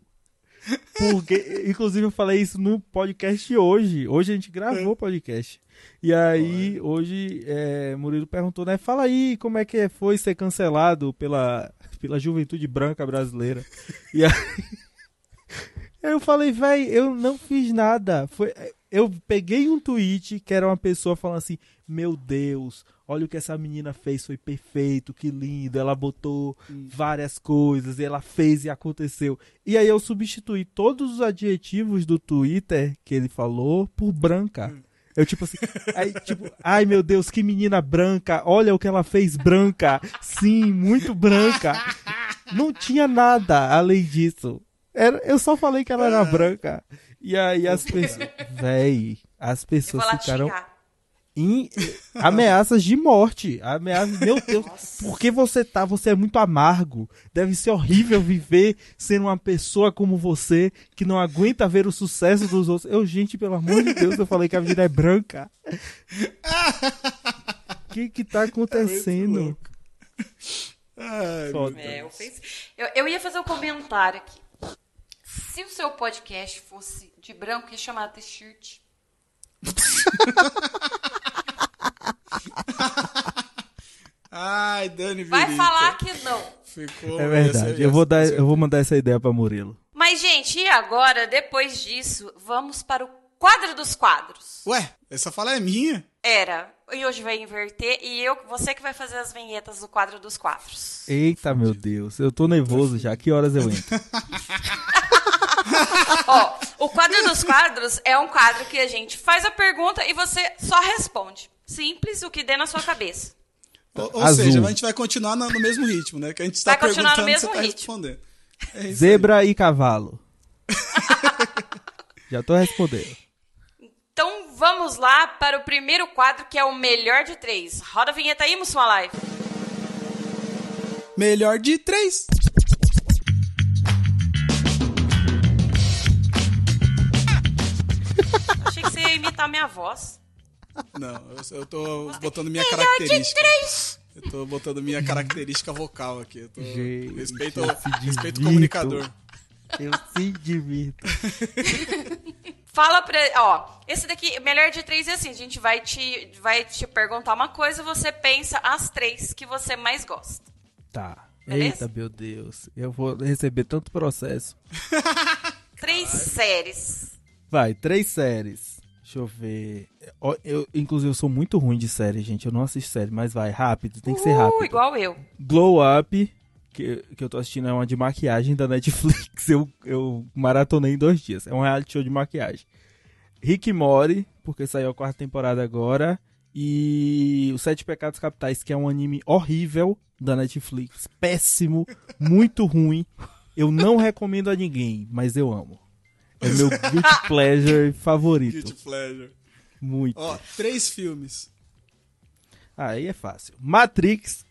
[SPEAKER 1] Porque, inclusive, eu falei isso no podcast hoje. Hoje a gente gravou o podcast. E aí, hoje, é, Murilo perguntou, né? Fala aí como é que foi ser cancelado pela, pela juventude branca brasileira. E aí, eu falei, véi, eu não fiz nada. Foi, eu peguei um tweet que era uma pessoa falando assim: Meu Deus, olha o que essa menina fez, foi perfeito, que lindo. Ela botou várias coisas, ela fez e aconteceu. E aí eu substituí todos os adjetivos do Twitter que ele falou por branca. Eu, tipo assim, aí, tipo, ai meu Deus, que menina branca, olha o que ela fez branca. Sim, muito branca. Não tinha nada além disso. Era, eu só falei que ela era branca. E aí as pessoas. Véi, as pessoas ficaram em ameaças de morte. Ameaças, meu Deus, por que você tá? Você é muito amargo. Deve ser horrível viver sendo uma pessoa como você que não aguenta ver o sucesso dos outros. Eu, gente, pelo amor de Deus, eu falei que a vida é branca. O que que tá acontecendo?
[SPEAKER 2] louco. Ai,
[SPEAKER 4] É, eu, eu ia fazer um comentário aqui. Se o seu podcast fosse de branco, ia chamar T-shirt.
[SPEAKER 2] Ai, Dani
[SPEAKER 4] Vai
[SPEAKER 2] Virica.
[SPEAKER 4] falar que não.
[SPEAKER 2] Ficou.
[SPEAKER 1] É verdade. Eu vou, dar, eu vou mandar essa ideia pra Murilo.
[SPEAKER 4] Mas, gente, e agora, depois disso, vamos para o quadro dos quadros.
[SPEAKER 2] Ué, essa fala é minha?
[SPEAKER 4] Era. E hoje vai inverter e eu, você que vai fazer as vinhetas do quadro dos quadros.
[SPEAKER 1] Eita, meu Deus. Eu tô nervoso já. Que horas eu entro?
[SPEAKER 4] Ó, o quadro dos quadros é um quadro que a gente faz a pergunta e você só responde. Simples, o que der na sua cabeça.
[SPEAKER 2] Ou, ou seja, a gente vai continuar no, no mesmo ritmo, né? Que a gente tá
[SPEAKER 4] Vai continuar no
[SPEAKER 2] perguntando,
[SPEAKER 4] mesmo
[SPEAKER 2] você tá
[SPEAKER 4] ritmo.
[SPEAKER 2] respondendo. É
[SPEAKER 1] Zebra e cavalo. já tô respondendo.
[SPEAKER 4] Vamos lá para o primeiro quadro, que é o melhor de três. Roda a vinheta aí, Mussuma Live.
[SPEAKER 2] aí. Melhor de três.
[SPEAKER 4] Achei que você ia imitar minha voz.
[SPEAKER 2] Não, eu, eu tô botando minha
[SPEAKER 4] Melhor de
[SPEAKER 2] característica.
[SPEAKER 4] três.
[SPEAKER 2] Eu tô botando minha característica vocal aqui. Eu tô...
[SPEAKER 1] Gente,
[SPEAKER 2] respeito,
[SPEAKER 1] eu
[SPEAKER 2] respeito o comunicador.
[SPEAKER 1] Eu se divirto.
[SPEAKER 4] Fala pra. Ó, esse daqui, melhor de três é assim: a gente vai te, vai te perguntar uma coisa, você pensa as três que você mais gosta.
[SPEAKER 1] Tá.
[SPEAKER 4] Beleza?
[SPEAKER 1] Eita, meu Deus. Eu vou receber tanto processo.
[SPEAKER 4] Três séries.
[SPEAKER 1] Vai, três séries. Deixa eu ver. Ó, Eu, inclusive, eu sou muito ruim de série, gente. Eu não assisto série, mas vai, rápido. Tem que ser
[SPEAKER 4] Uh,
[SPEAKER 1] rápido.
[SPEAKER 4] igual eu.
[SPEAKER 1] Glow Up, que, que eu tô assistindo, é uma de maquiagem da Netflix. Eu, eu maratonei em dois dias. É um reality show de maquiagem. Rick Morty, porque saiu a quarta temporada agora. E Os Sete Pecados Capitais, que é um anime horrível da Netflix. Péssimo, muito ruim. Eu não recomendo a ninguém, mas eu amo. É meu guilty pleasure favorito.
[SPEAKER 2] Guilty pleasure.
[SPEAKER 1] Muito.
[SPEAKER 2] Ó, três filmes.
[SPEAKER 1] Aí é fácil. Matrix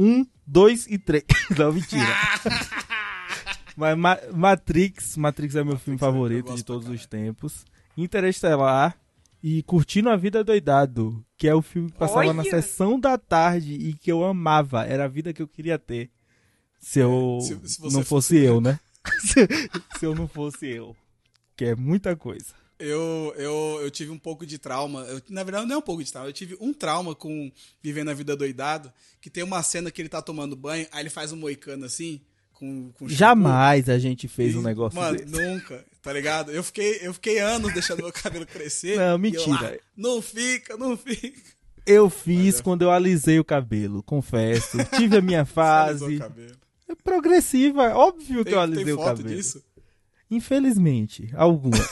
[SPEAKER 1] 1, 2 e 3. Não, mentira. Mas Ma Matrix, Matrix é meu filme
[SPEAKER 2] Matrix, eu
[SPEAKER 1] favorito
[SPEAKER 2] gosto
[SPEAKER 1] de todos os tempos. Interestelar e Curtindo a Vida Doidado, que é o filme que passava na
[SPEAKER 4] Olha!
[SPEAKER 1] sessão da tarde e que eu amava. Era a vida que eu queria ter. Se eu
[SPEAKER 2] É, se- se
[SPEAKER 1] não fosse eu, né? se eu não fosse eu. Que é muita coisa.
[SPEAKER 2] Eu, eu, eu tive um pouco de trauma. Eu, na verdade, não é um pouco de trauma. Eu tive um trauma com Vivendo a Vida Doidado. Que tem uma cena que ele tá tomando banho, aí ele faz um moicano assim, com, com.
[SPEAKER 1] Jamais a gente fez um
[SPEAKER 2] E,
[SPEAKER 1] negócio
[SPEAKER 2] Mano,
[SPEAKER 1] desse.
[SPEAKER 2] nunca, tá ligado? Eu fiquei, eu fiquei anos deixando meu cabelo crescer.
[SPEAKER 1] Não,
[SPEAKER 2] e eu
[SPEAKER 1] mentira.
[SPEAKER 2] lá, não fica, não fica.
[SPEAKER 1] Eu fiz
[SPEAKER 2] Mas
[SPEAKER 1] quando eu alisei o cabelo, confesso. Tive a minha
[SPEAKER 2] Você alisou o
[SPEAKER 1] fase.
[SPEAKER 2] cabelo.
[SPEAKER 1] É progressiva, é óbvio que
[SPEAKER 2] Tem,
[SPEAKER 1] eu
[SPEAKER 2] tem
[SPEAKER 1] alisei o cabelo.
[SPEAKER 2] disso?
[SPEAKER 1] Infelizmente, algumas.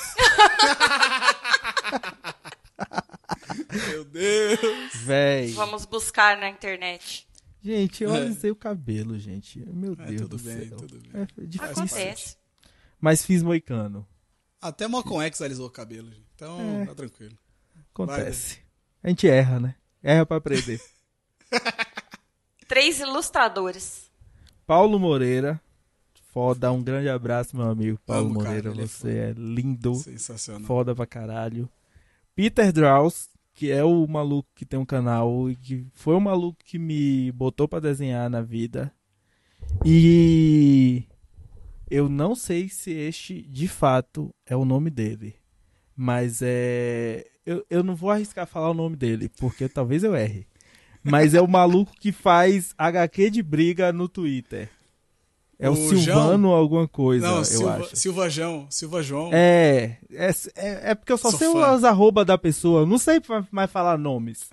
[SPEAKER 2] Meu Deus.
[SPEAKER 1] Véi.
[SPEAKER 4] Vamos buscar na internet.
[SPEAKER 1] Gente, eu
[SPEAKER 2] É.
[SPEAKER 1] alisei o cabelo, gente. Meu
[SPEAKER 2] É,
[SPEAKER 1] Deus
[SPEAKER 2] tudo
[SPEAKER 1] do
[SPEAKER 2] bem,
[SPEAKER 1] céu.
[SPEAKER 2] tudo bem.
[SPEAKER 1] É difícil.
[SPEAKER 4] Acontece.
[SPEAKER 1] Mas fiz moicano.
[SPEAKER 2] Até Malcolm X alisou o cabelo, gente. Então,
[SPEAKER 1] É.
[SPEAKER 2] tá tranquilo.
[SPEAKER 1] Acontece. A gente erra, né? Erra pra aprender.
[SPEAKER 4] Três ilustradores.
[SPEAKER 1] Paulo Moreira. Foda, um grande abraço, meu amigo. Paulo
[SPEAKER 2] Amo, cara,
[SPEAKER 1] Moreira,
[SPEAKER 2] ele é
[SPEAKER 1] você é lindo.
[SPEAKER 2] Sensacional.
[SPEAKER 1] Foda pra caralho. Peter Draus, que é o maluco que tem um canal e que foi o maluco que me botou pra desenhar na vida. E eu não sei se este de fato é o nome dele. Mas é. Eu, eu não vou arriscar falar o nome dele, porque talvez eu erre. Mas é o maluco que faz HQ de briga no Twitter. É o,
[SPEAKER 2] O
[SPEAKER 1] Silvano alguma coisa,
[SPEAKER 2] Não,
[SPEAKER 1] eu
[SPEAKER 2] Silva,
[SPEAKER 1] acho.
[SPEAKER 2] Silva João. Silva João.
[SPEAKER 1] É, é, é, é porque eu só
[SPEAKER 2] Sou
[SPEAKER 1] sei
[SPEAKER 2] fã.
[SPEAKER 1] os arroba da pessoa, eu não sei mais falar nomes.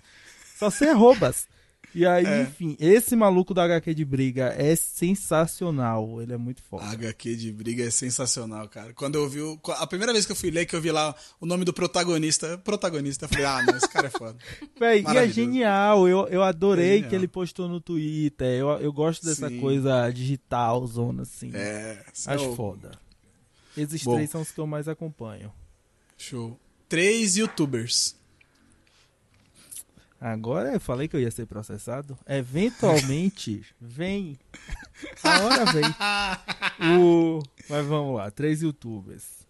[SPEAKER 1] Só sei arrobas. E aí,
[SPEAKER 2] É.
[SPEAKER 1] enfim, esse maluco da HQ de briga é sensacional. Ele é muito
[SPEAKER 2] A
[SPEAKER 1] foda.
[SPEAKER 2] HQ de briga é sensacional, cara. Quando eu vi. o- A primeira vez que eu fui ler, que eu vi lá o nome do protagonista, protagonista, eu falei, ah, não, esse cara é foda.
[SPEAKER 1] Véi, e é genial. Eu, eu adorei
[SPEAKER 2] É
[SPEAKER 1] que ele postou no Twitter. Eu, eu gosto dessa
[SPEAKER 2] Sim.
[SPEAKER 1] coisa digital, zona assim.
[SPEAKER 2] É,
[SPEAKER 1] Acho
[SPEAKER 2] o-
[SPEAKER 1] foda. Esses
[SPEAKER 2] Bom.
[SPEAKER 1] três são os que eu mais acompanho.
[SPEAKER 2] Show. Três youtubers.
[SPEAKER 1] Agora eu falei que eu ia ser processado. Eventualmente, vem. A hora vem. O... Mas vamos lá, três youtubers.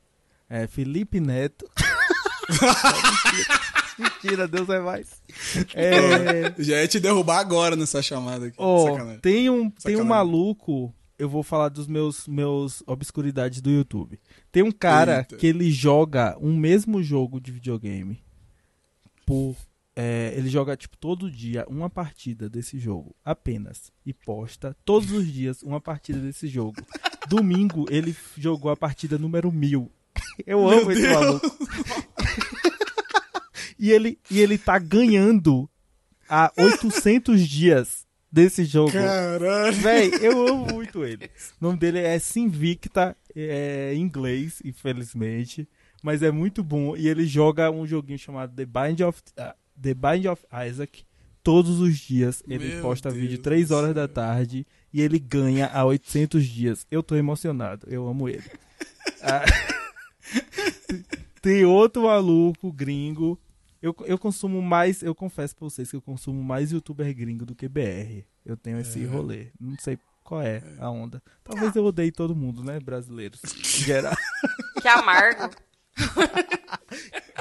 [SPEAKER 1] É, Felipe Neto. Mentira. Deus é mais. É,
[SPEAKER 2] Já ia te derrubar agora nessa chamada aqui. Sacanagem.
[SPEAKER 1] tem um, tem um maluco. Eu vou falar dos meus, meus obscuridades do YouTube. Tem um cara
[SPEAKER 2] Eita.
[SPEAKER 1] que ele joga um mesmo jogo de videogame por é, ele joga tipo todo dia uma partida desse jogo apenas e posta todos os dias uma partida desse jogo. Domingo ele jogou a partida número mil. Eu amo esse maluco. e ele e ele tá ganhando há 800 dias desse jogo.
[SPEAKER 2] Caralho.
[SPEAKER 1] Véi, eu amo muito ele. O nome dele é Sinvicta, é em inglês, infelizmente. Mas é muito bom. E ele joga um joguinho chamado The Bind of, ah, The Bind of Isaac. Todos os dias ele
[SPEAKER 2] Meu
[SPEAKER 1] posta
[SPEAKER 2] Deus
[SPEAKER 1] vídeo
[SPEAKER 2] do
[SPEAKER 1] 3 horas da tarde. E ele ganha há 800 dias. Eu tô emocionado. Eu amo ele. Ah, Tem outro maluco gringo. Eu, eu consumo mais, eu confesso pra vocês que eu consumo mais youtuber gringo do que BR. Eu tenho esse
[SPEAKER 2] É.
[SPEAKER 1] rolê. Não sei qual é a onda. Talvez eu odeie todo mundo, né? Brasileiros. Geral.
[SPEAKER 4] Que amargo.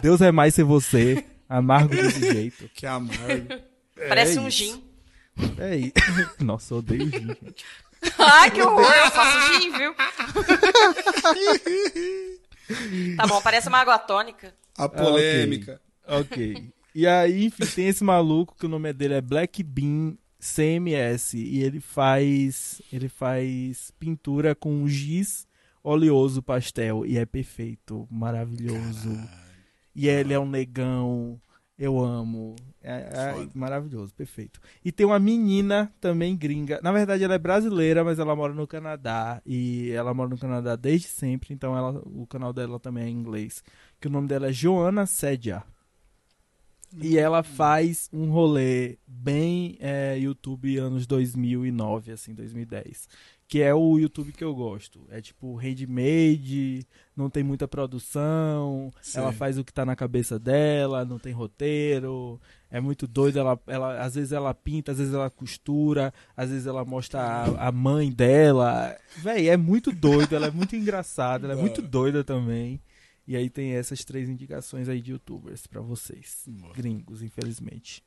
[SPEAKER 1] Deus é mais ser você. Amargo desse jeito.
[SPEAKER 2] Que amargo.
[SPEAKER 4] Parece
[SPEAKER 1] É
[SPEAKER 4] um
[SPEAKER 1] isso.
[SPEAKER 4] gin.
[SPEAKER 1] É isso. Nossa, eu odeio gin, gente.
[SPEAKER 4] Ai, que horror. Eu faço gin, viu? Tá bom, parece uma água tônica.
[SPEAKER 2] A polêmica.
[SPEAKER 1] Ok. E aí, enfim, tem esse maluco que o nome dele é Black Bean CMS e ele faz ele faz pintura com giz oleoso pastel e é perfeito, maravilhoso. E ele é um negão, eu amo. É, é maravilhoso, perfeito. E tem uma menina também gringa. Na verdade, ela é brasileira, mas ela mora no Canadá. E ela mora no Canadá desde sempre. Então ela, o canal dela também é em inglês. Que o nome dela é Joana Sedia. E ela faz um rolê bem é YouTube anos 2009, assim, 2010. Que é o YouTube que eu gosto. É tipo handmade, não tem muita produção,
[SPEAKER 2] Sim.
[SPEAKER 1] ela faz o que tá na cabeça dela, não tem roteiro, é muito doido, ela, ela, às vezes ela pinta, às vezes ela costura, às vezes ela mostra a, a mãe dela. Véi, é muito doido, ela é muito engraçada, ela é muito doida também. E aí tem essas três indicações aí de youtubers pra vocês.
[SPEAKER 2] Boa.
[SPEAKER 1] Gringos, infelizmente.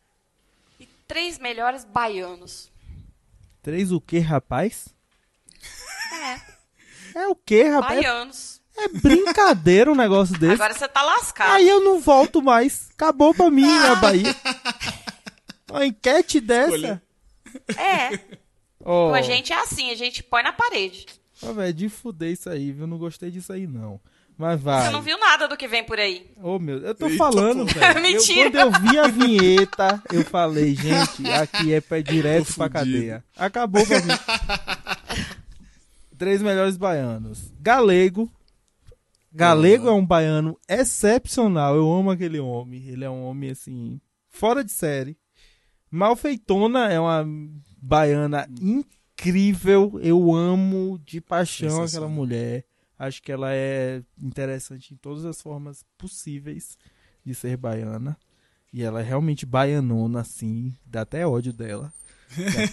[SPEAKER 4] E três melhores baianos.
[SPEAKER 1] Três o que, rapaz?
[SPEAKER 4] É,
[SPEAKER 1] É o que, rapaz?
[SPEAKER 4] baianos.
[SPEAKER 1] É brincadeira um negócio desse.
[SPEAKER 4] Agora você tá lascado.
[SPEAKER 1] Aí eu não volto mais. Acabou pra mim a Bahia. Uma enquete dessa.
[SPEAKER 2] Escolha.
[SPEAKER 4] É,
[SPEAKER 1] Ó,
[SPEAKER 4] a gente é assim, a gente põe na parede.
[SPEAKER 1] ó, velho, de fuder isso aí, viu? Não gostei disso aí, não. Mas vai.
[SPEAKER 4] Você não viu nada do que vem por aí.
[SPEAKER 1] Ô, meu, eu tô
[SPEAKER 2] Eita,
[SPEAKER 1] falando, velho. Eu-
[SPEAKER 4] Mentira.
[SPEAKER 1] Quando eu vi a vinheta, eu falei, gente, aqui é pé direto pra cadeia. Acabou pra mim. Três melhores baianos. Galego. Galego é um baiano excepcional. Eu amo aquele homem. Ele é um homem, assim, fora de série. Malfeitona é uma baiana incrível. Eu amo de paixão aquela mulher. Acho que ela é interessante em todas as formas possíveis de ser baiana. E ela é realmente baianona, assim. Dá até ódio dela.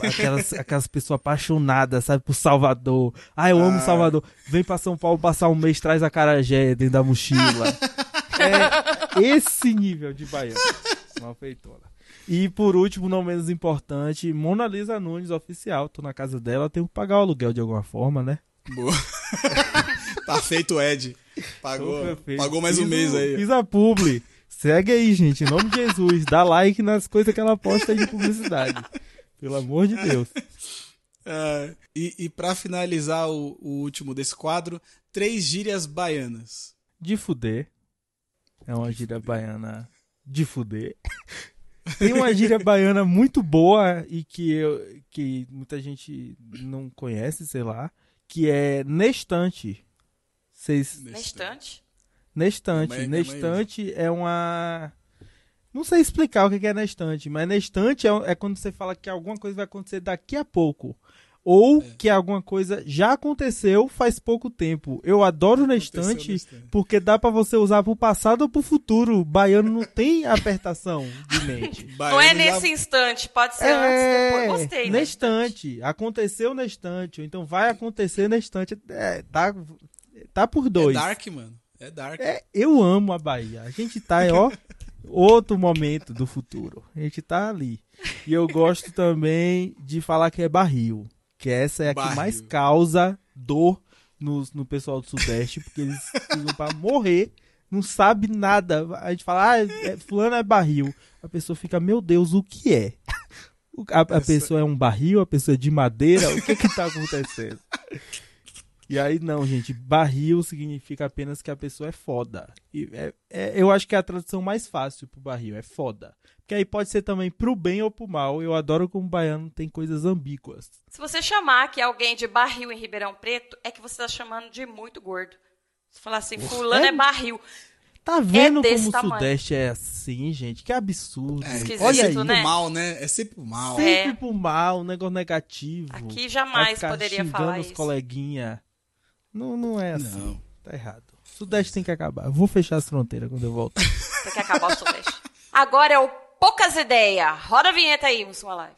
[SPEAKER 1] Aquelas, aquelas pessoas apaixonadas, sabe, por Salvador. Ah, eu amo
[SPEAKER 2] Ah.
[SPEAKER 1] Salvador. Vem pra São Paulo passar um mês, traz a carajé dentro da mochila. É esse nível de baiano. Malfeitona. E por último, não menos importante, Mona Lisa Nunes, oficial. Tô na casa dela, tenho que pagar o aluguel de alguma forma, né?
[SPEAKER 2] Boa. tá feito, Ed. Pagou, pagou mais um
[SPEAKER 1] Fiz
[SPEAKER 2] mês
[SPEAKER 1] o-
[SPEAKER 2] aí.
[SPEAKER 1] Fiz a publi. Segue aí, gente, em nome de Jesus. Dá like nas coisas que ela posta aí de publicidade. Pelo amor de Deus.
[SPEAKER 2] Ah, e, e para finalizar o, o último desse quadro, três gírias baianas.
[SPEAKER 1] De fuder. É uma gíria baiana de fuder. Tem uma gíria baiana muito boa e que, eu, que muita gente não conhece, sei lá, que é nestante.
[SPEAKER 4] Estante.
[SPEAKER 1] Nestante.
[SPEAKER 2] Aí.
[SPEAKER 1] nestante é uma. Não sei explicar o que é nestante, mas nestante é, é quando você fala que alguma coisa vai acontecer daqui a pouco. Ou
[SPEAKER 2] É.
[SPEAKER 1] que alguma coisa já aconteceu faz pouco tempo. Eu adoro
[SPEAKER 2] no instante.
[SPEAKER 1] porque dá pra você usar pro passado ou pro futuro. Baiano não tem apertação de mente.
[SPEAKER 4] Não é
[SPEAKER 2] Baiano já-
[SPEAKER 4] nesse instante, pode ser antes, depois. Gostei. né?
[SPEAKER 1] nestante. Aconteceu nestante. Ou então vai acontecer nestante. É, tá, tá por
[SPEAKER 2] É
[SPEAKER 1] dois.
[SPEAKER 2] dark, mano. É dark.
[SPEAKER 1] É, eu amo a Bahia. A gente tá, ó, outro momento do futuro. A gente tá ali. E eu gosto também de falar que é barril. Que essa é a que
[SPEAKER 2] Barril.
[SPEAKER 1] mais causa dor no, no pessoal do Sudeste, porque eles ficam pra morrer, não sabe nada. A gente fala, ah, é, fulano é barril. A pessoa fica, meu Deus, o que é? A, a pessoa é um barril, a pessoa é de madeira, o que que tá acontecendo? E aí, não, gente, barril significa apenas que a pessoa é foda. E é- é- eu acho que é a tradução mais fácil pro barril, é foda. Porque aí pode ser também pro bem ou pro mal. Eu adoro como o baiano tem coisas ambíguas.
[SPEAKER 4] Se você chamar aqui alguém de barril em Ribeirão Preto, é que você tá chamando de muito gordo. Se falar assim, fulano
[SPEAKER 1] é?
[SPEAKER 4] é barril.
[SPEAKER 1] Tá vendo
[SPEAKER 4] desse
[SPEAKER 1] como o
[SPEAKER 4] tamanho.
[SPEAKER 1] Sudeste é assim, gente? Que absurdo.
[SPEAKER 2] É,
[SPEAKER 4] Esquisito,
[SPEAKER 2] é
[SPEAKER 1] Olha
[SPEAKER 2] sempre
[SPEAKER 1] aí.
[SPEAKER 4] né?
[SPEAKER 2] pro mal, né? É sempre pro mal.
[SPEAKER 1] Sempre
[SPEAKER 4] É.
[SPEAKER 1] pro mal, um negócio negativo.
[SPEAKER 4] Aqui jamais poderia falar
[SPEAKER 1] os
[SPEAKER 4] isso.
[SPEAKER 1] coleguinha. Não, não é assim.
[SPEAKER 2] Não.
[SPEAKER 1] Tá errado. Sudeste tem que acabar. Eu Vou fechar as fronteiras quando eu voltar.
[SPEAKER 4] Você quer acabar o Sudeste. Agora é o Poucas Ideias. Roda a vinheta aí, Mussum Alai.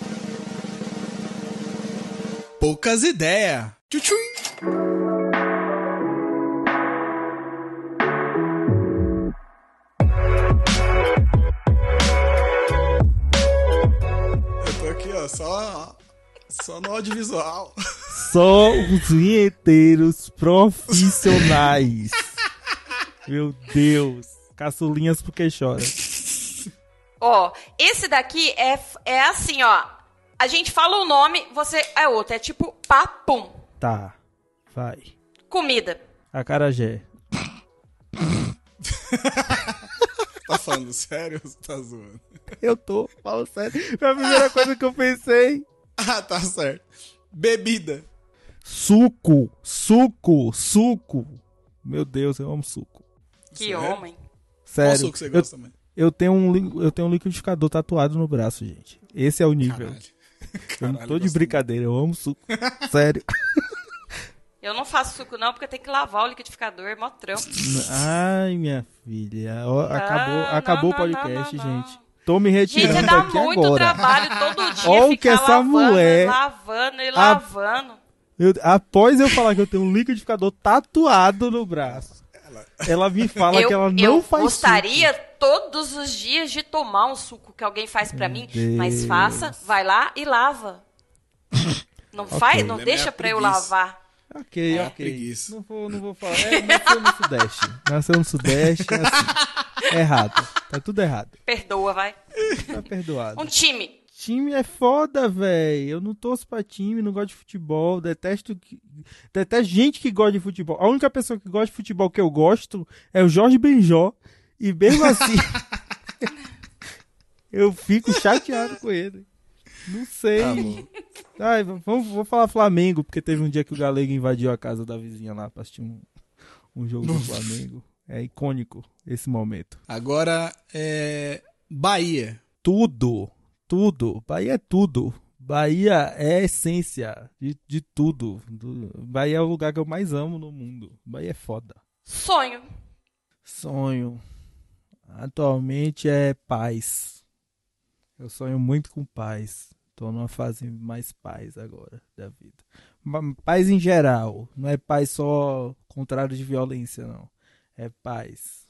[SPEAKER 2] Poucas ideias. Tchutchum. Eu tô aqui, ó, só, só no audiovisual.
[SPEAKER 1] Só os vinheteiros profissionais. Meu Deus. Caçulinhas porque chora.
[SPEAKER 4] Ó, esse daqui é, é assim, ó. A gente fala o nome, você é outro. É tipo papum.
[SPEAKER 1] Tá. Vai.
[SPEAKER 4] Comida.
[SPEAKER 1] Acarajé.
[SPEAKER 2] Tá falando sério ou você tá zoando?
[SPEAKER 1] Eu tô, falo sério. Foi a primeira coisa que eu pensei.
[SPEAKER 2] Ah, tá certo. Bebida.
[SPEAKER 1] Suco, suco, suco. Meu Deus, eu amo suco.
[SPEAKER 4] Que
[SPEAKER 2] Sério?
[SPEAKER 4] homem.
[SPEAKER 2] Qual
[SPEAKER 1] Sério.
[SPEAKER 2] suco que você
[SPEAKER 1] eu,
[SPEAKER 2] gosta, mano?
[SPEAKER 1] eu tenho um, eu tenho um liquidificador tatuado no braço, gente. Esse é o nível.
[SPEAKER 2] Caralho.
[SPEAKER 1] eu não tô de brincadeira, eu amo suco. Sério.
[SPEAKER 4] Eu não faço suco não, porque tem que lavar o liquidificador, é mó trampo.
[SPEAKER 1] Ai, minha filha. Acabou
[SPEAKER 4] Não,
[SPEAKER 1] acabou
[SPEAKER 4] não,
[SPEAKER 1] o podcast,
[SPEAKER 4] não, não,
[SPEAKER 1] gente. Tô me retirando
[SPEAKER 4] Gente, dá
[SPEAKER 1] aqui
[SPEAKER 4] muito
[SPEAKER 1] agora.
[SPEAKER 4] trabalho todo dia
[SPEAKER 1] Olha o
[SPEAKER 4] ficar
[SPEAKER 1] que essa
[SPEAKER 4] lavando,
[SPEAKER 1] mulher-
[SPEAKER 4] lavando e
[SPEAKER 1] A-
[SPEAKER 4] lavando.
[SPEAKER 1] Eu- após eu falar que eu tenho um liquidificador tatuado no braço, ela me fala
[SPEAKER 4] eu
[SPEAKER 1] que ela não
[SPEAKER 4] eu
[SPEAKER 1] faz
[SPEAKER 4] gostaria todos os dias de tomar um suco que alguém faz pra mim, mas
[SPEAKER 1] Deus.
[SPEAKER 4] faça, vai lá e lava. Não faz, não
[SPEAKER 2] é
[SPEAKER 4] deixa
[SPEAKER 2] a
[SPEAKER 4] pra eu lavar.
[SPEAKER 1] Ok,
[SPEAKER 2] É,
[SPEAKER 1] ok.
[SPEAKER 2] preguiça.
[SPEAKER 1] Não vou, não vou falar. É, nasceu no Sudeste. Nasceu no Sudeste, é assim. Errado. Tá tudo errado.
[SPEAKER 4] Perdoa, vai.
[SPEAKER 1] Tá perdoado.
[SPEAKER 4] Um time.
[SPEAKER 1] Time é foda, velho. Eu não torço pra time, não gosto de futebol. Detesto, detesto gente que gosta de futebol. A única pessoa que gosta de futebol que eu gosto é o Jorge Benjó. E mesmo assim, eu fico chateado com ele. Não sei. Ai, vamos, vou falar Flamengo, porque teve um dia que o Galego invadiu a casa da vizinha lá pra assistir um, um jogo do Flamengo. É icônico esse momento.
[SPEAKER 2] Agora, é... Bahia.
[SPEAKER 1] Tudo, tudo. Bahia é tudo. Bahia é a essência de, de tudo. Do- Bahia é o lugar que eu mais amo no mundo. Bahia é foda.
[SPEAKER 4] Sonho.
[SPEAKER 1] Sonho. Atualmente é paz. Eu sonho muito com paz. Tô numa fase mais paz agora da vida. Paz em geral. Não é paz só contrário de violência, não. É paz.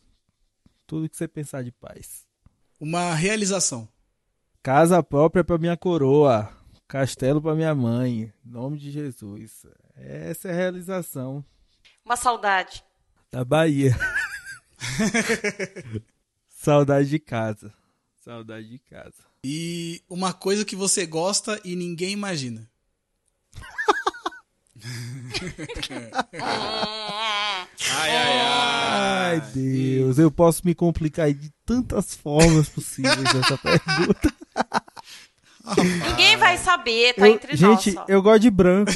[SPEAKER 1] Tudo que você pensar de paz.
[SPEAKER 2] Uma realização.
[SPEAKER 1] Casa própria pra minha coroa. Castelo pra minha mãe. Em nome de Jesus. Essa é a realização
[SPEAKER 4] Uma saudade.
[SPEAKER 1] da Bahia. Saudade de casa. Saudade de casa.
[SPEAKER 2] E uma coisa que você gosta e ninguém imagina. ai, ai,
[SPEAKER 1] Ai, Deus. Eu posso me complicar de tantas formas possíveis essa pergunta.
[SPEAKER 4] Ninguém vai saber, tá
[SPEAKER 1] Eu-
[SPEAKER 4] entre
[SPEAKER 1] gente,
[SPEAKER 4] nós só.
[SPEAKER 1] eu gosto de branco.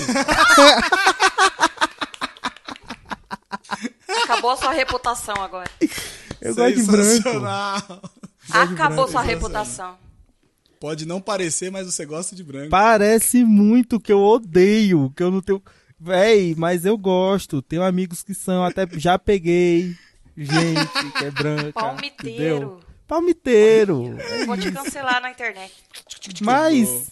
[SPEAKER 4] Acabou a sua reputação agora.
[SPEAKER 1] Eu gosto de branco.
[SPEAKER 2] Sensacional.
[SPEAKER 4] Acabou sua reputação.
[SPEAKER 2] Pode não parecer, mas você gosta de branco.
[SPEAKER 1] Parece muito que eu odeio, que eu não tenho. Véi, mas eu gosto. Tenho amigos que são, até já peguei gente que é branca. entendeu?
[SPEAKER 4] Palmiteiro.
[SPEAKER 1] Palmiteiro.
[SPEAKER 4] Eu Vou te cancelar na internet.
[SPEAKER 1] Mas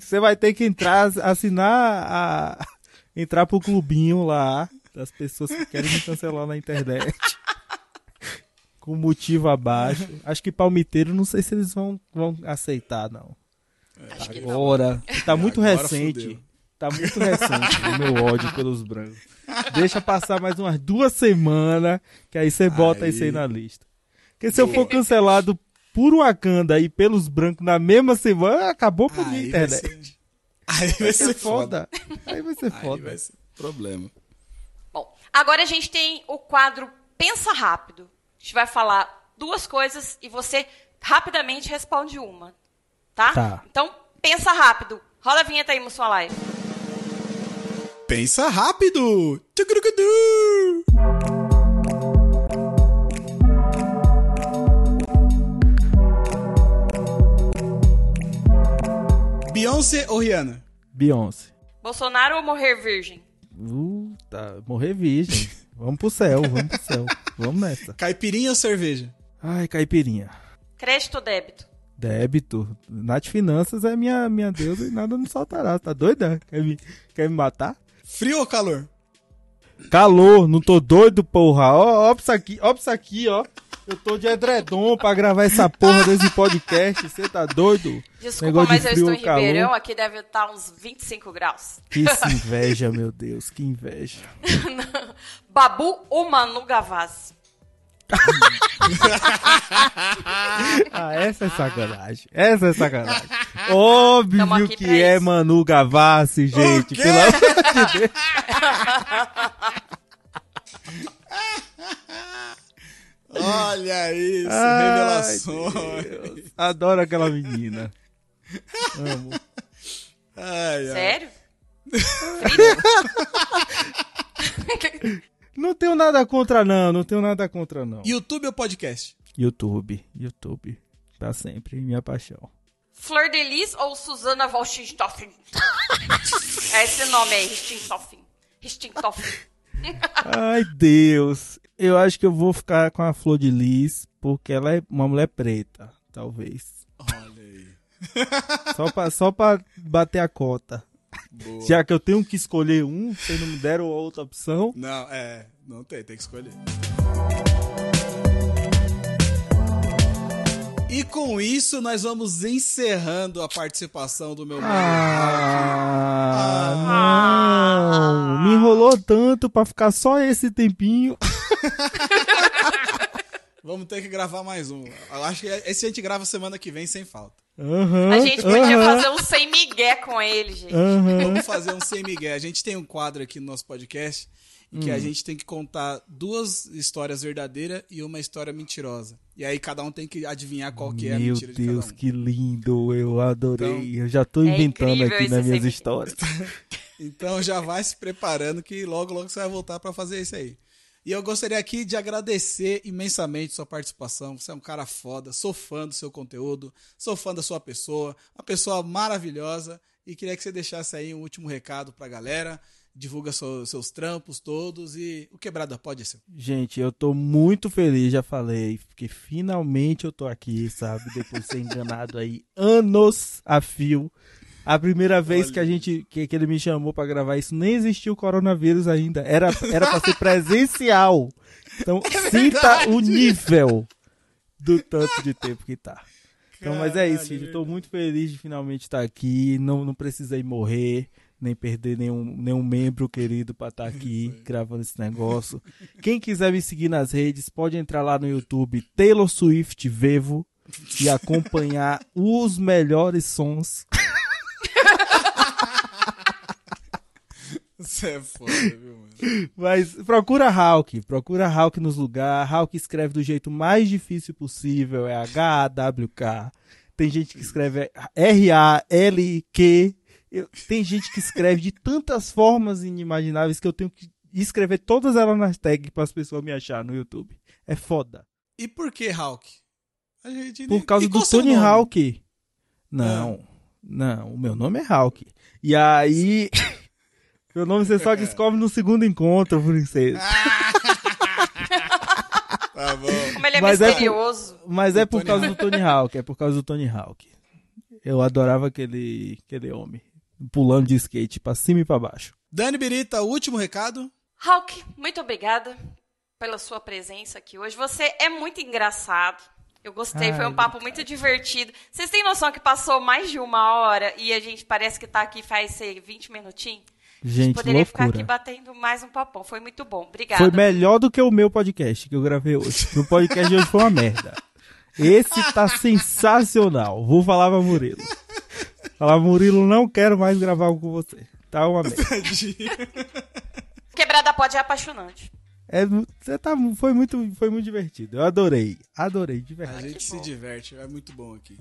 [SPEAKER 1] você vai ter que entrar, assinar a. Entrar pro clubinho lá das pessoas que querem me cancelar na internet. Com motivo abaixo. Acho que palmiteiro, não sei se eles vão, vão aceitar, não.
[SPEAKER 4] Acho que não.
[SPEAKER 1] Agora. Tá muito
[SPEAKER 2] Agora
[SPEAKER 1] recente.
[SPEAKER 2] fudeu.
[SPEAKER 1] Tá muito recente o meu ódio pelos brancos. Deixa passar mais umas duas semanas, que aí você bota
[SPEAKER 2] Aí.
[SPEAKER 1] isso aí na lista. Porque se eu for cancelado por Wakanda e pelos brancos na mesma semana, acabou pra minha
[SPEAKER 2] Aí vai
[SPEAKER 1] internet.
[SPEAKER 2] ser, aí vai
[SPEAKER 1] Vai
[SPEAKER 2] ser
[SPEAKER 1] ser
[SPEAKER 2] foda.
[SPEAKER 1] foda. Aí vai ser
[SPEAKER 2] Aí
[SPEAKER 1] foda.
[SPEAKER 2] vai ser problema.
[SPEAKER 4] Bom, agora a gente tem o quadro Pensa Rápido. A gente vai falar duas coisas e você rapidamente responde uma. Tá?
[SPEAKER 1] Tá.
[SPEAKER 4] Então, pensa rápido. Roda a vinheta aí, Mussua Live.
[SPEAKER 2] Pensa rápido! Beyoncé ou Rihanna?
[SPEAKER 1] Beyoncé.
[SPEAKER 4] Bolsonaro ou morrer virgem?
[SPEAKER 1] Uh, tá. Morrer virgem. Vamos pro céu, vamos pro céu. Vamos nessa.
[SPEAKER 2] Caipirinha ou cerveja?
[SPEAKER 1] Ai, caipirinha.
[SPEAKER 4] Crédito ou débito?
[SPEAKER 1] Débito. Nath Finanças é minha, minha deusa e nada nos faltará. Tá doida? Quer me, quer me matar?
[SPEAKER 2] Frio ou calor?
[SPEAKER 1] Calor, não tô doido, porra. Ó, ó pra isso aqui, ó pra isso aqui, ó. Eu tô de edredom pra gravar essa porra desse podcast. Você tá doido?
[SPEAKER 4] Desculpa,
[SPEAKER 1] Negócio de
[SPEAKER 4] mas eu
[SPEAKER 1] frio
[SPEAKER 4] estou
[SPEAKER 1] ou
[SPEAKER 4] em
[SPEAKER 1] calor?
[SPEAKER 4] Ribeirão. Aqui deve estar uns 25 graus.
[SPEAKER 1] Que inveja, meu Deus, que inveja.
[SPEAKER 4] Babu ou Manu Gavassi?
[SPEAKER 1] Ah, essa é sacanagem. Essa é sacanagem. Óbvio que é
[SPEAKER 4] isso.
[SPEAKER 1] Manu Gavassi, gente.
[SPEAKER 2] quê?
[SPEAKER 1] Pelo amor de Deus.
[SPEAKER 2] Olha isso,
[SPEAKER 1] Ai,
[SPEAKER 2] revelações.
[SPEAKER 1] Deus. Adoro aquela menina. Amo.
[SPEAKER 2] Ai, ai.
[SPEAKER 1] Não tenho nada contra, não. Não tenho nada contra, não.
[SPEAKER 2] YouTube ou podcast?
[SPEAKER 1] YouTube. YouTube. Pra sempre. Minha paixão.
[SPEAKER 4] Flor de Lis ou Susana Wolstenstoffen? é esse nome aí, Richthofen. Richthofen.
[SPEAKER 1] Ai, Deus. Eu acho que eu vou ficar com a Flor de Lis, porque ela é uma mulher preta, talvez.
[SPEAKER 2] Olha aí.
[SPEAKER 1] Só pra, só pra bater a cota.
[SPEAKER 2] Boa.
[SPEAKER 1] Já que eu tenho que escolher um, vocês não me deram outra opção.
[SPEAKER 2] Não, é. Não tem, tem que escolher. E com isso, nós vamos encerrando a participação do meu
[SPEAKER 1] Ah, não. Me enrolou tanto pra ficar só esse tempinho.
[SPEAKER 2] Vamos ter que gravar mais um. Eu acho que esse a gente grava semana que vem sem falta.
[SPEAKER 1] Aham,
[SPEAKER 4] A gente podia
[SPEAKER 1] aham,
[SPEAKER 4] fazer um sem migué com ele, gente.
[SPEAKER 1] aham.
[SPEAKER 2] Vamos fazer um sem Miguel. A gente tem um quadro aqui no nosso podcast em
[SPEAKER 1] Hum.
[SPEAKER 2] que a gente tem que contar duas histórias verdadeiras e uma história mentirosa. E aí cada um tem que adivinhar qual que é a
[SPEAKER 1] Meu
[SPEAKER 2] mentira de
[SPEAKER 1] Deus,
[SPEAKER 2] cada um.
[SPEAKER 1] que lindo. Eu adorei.
[SPEAKER 2] Então,
[SPEAKER 1] eu já tô
[SPEAKER 4] é
[SPEAKER 1] inventando aqui nas minhas histórias.
[SPEAKER 2] Então já vai se preparando que logo, logo você vai voltar pra fazer isso aí. E eu gostaria aqui de agradecer imensamente sua participação. Você é um cara foda, sou fã do seu conteúdo, sou fã da sua pessoa, uma pessoa maravilhosa. E queria que você deixasse aí um último recado pra galera. Divulga seu- seus trampos todos e o Quebrada pode ser.
[SPEAKER 1] Gente, eu tô muito feliz, já falei, porque finalmente eu tô aqui, sabe? Depois de ser enganado aí anos a fio. A primeira vez
[SPEAKER 2] Olha.
[SPEAKER 1] que a gente que, que ele me chamou pra gravar isso, nem existia o coronavírus ainda. Era era para ser presencial. Então, sinta
[SPEAKER 2] verdade.
[SPEAKER 1] o nível do tanto de tempo que tá. Então, mas é isso. Eu tô muito feliz de finalmente estar aqui. Não, não precisei morrer, nem perder nenhum, nenhum membro querido pra estar aqui gravando esse negócio. Quem quiser me seguir nas redes, pode entrar lá no YouTube Taylor Swift Vevo e acompanhar os melhores sons.
[SPEAKER 2] Você é foda, viu, mano?
[SPEAKER 1] Mas procura Hulk, procura Hulk nos lugares. Hulk escreve do jeito mais difícil possível, é H-A-W-K. Tem gente que escreve R-A-L-Q. Tem gente que escreve de tantas formas inimagináveis que eu tenho que escrever todas elas nas tags para as pessoas me achar no YouTube. É foda.
[SPEAKER 2] E por que Hulk? Gente
[SPEAKER 1] Por causa
[SPEAKER 2] e
[SPEAKER 1] do Tony? Hawk. Não, não, o meu nome é Hawk. E aí, meu nome você só descobre no segundo encontro, princesa.
[SPEAKER 2] Tá bom.
[SPEAKER 4] Como ele é
[SPEAKER 1] Mas é por-
[SPEAKER 4] misterioso.
[SPEAKER 1] Mas é por
[SPEAKER 2] Tony
[SPEAKER 1] causa do Tony Hawk, é por causa do Tony Hawk. Eu adorava aquele, aquele homem pulando de skate pra cima e pra baixo.
[SPEAKER 2] Dani Birita, último recado.
[SPEAKER 4] Hulk, muito obrigada pela sua presença aqui hoje. Você é muito engraçado. Eu gostei, foi
[SPEAKER 1] Ai,
[SPEAKER 4] um papo muito divertido. Vocês têm noção que passou mais de uma hora e a gente parece que tá aqui faz sei, 20 minutinhos? A gente
[SPEAKER 1] Gente,
[SPEAKER 4] poderia ficar aqui
[SPEAKER 1] loucura.
[SPEAKER 4] batendo mais um papão. Foi muito bom. Obrigada.
[SPEAKER 1] Foi melhor do que o meu podcast que eu gravei hoje. O podcast de hoje foi uma merda. Esse tá sensacional. Vou falar pra Murilo. Falar, Murilo, não quero mais gravar com você. Tá uma merda.
[SPEAKER 4] Quebrada pode é apaixonante.
[SPEAKER 1] É, você tá, foi, muito, foi muito divertido. Eu adorei. Adorei, de
[SPEAKER 2] A
[SPEAKER 1] verdade.
[SPEAKER 2] gente
[SPEAKER 4] que
[SPEAKER 2] se diverte, é muito bom aqui.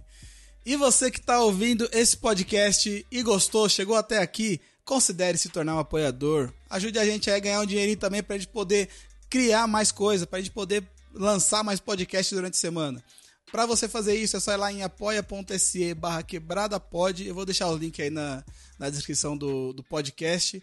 [SPEAKER 2] E você que tá ouvindo esse podcast e gostou, chegou até aqui, considere se tornar um apoiador. Ajude a gente a ganhar um dinheirinho também pra gente poder criar mais coisa, pra gente poder lançar mais podcasts durante a semana. Pra você fazer isso, é só ir lá em apoia.se barra quebradapod. Eu vou deixar o link aí na, na descrição do, do podcast.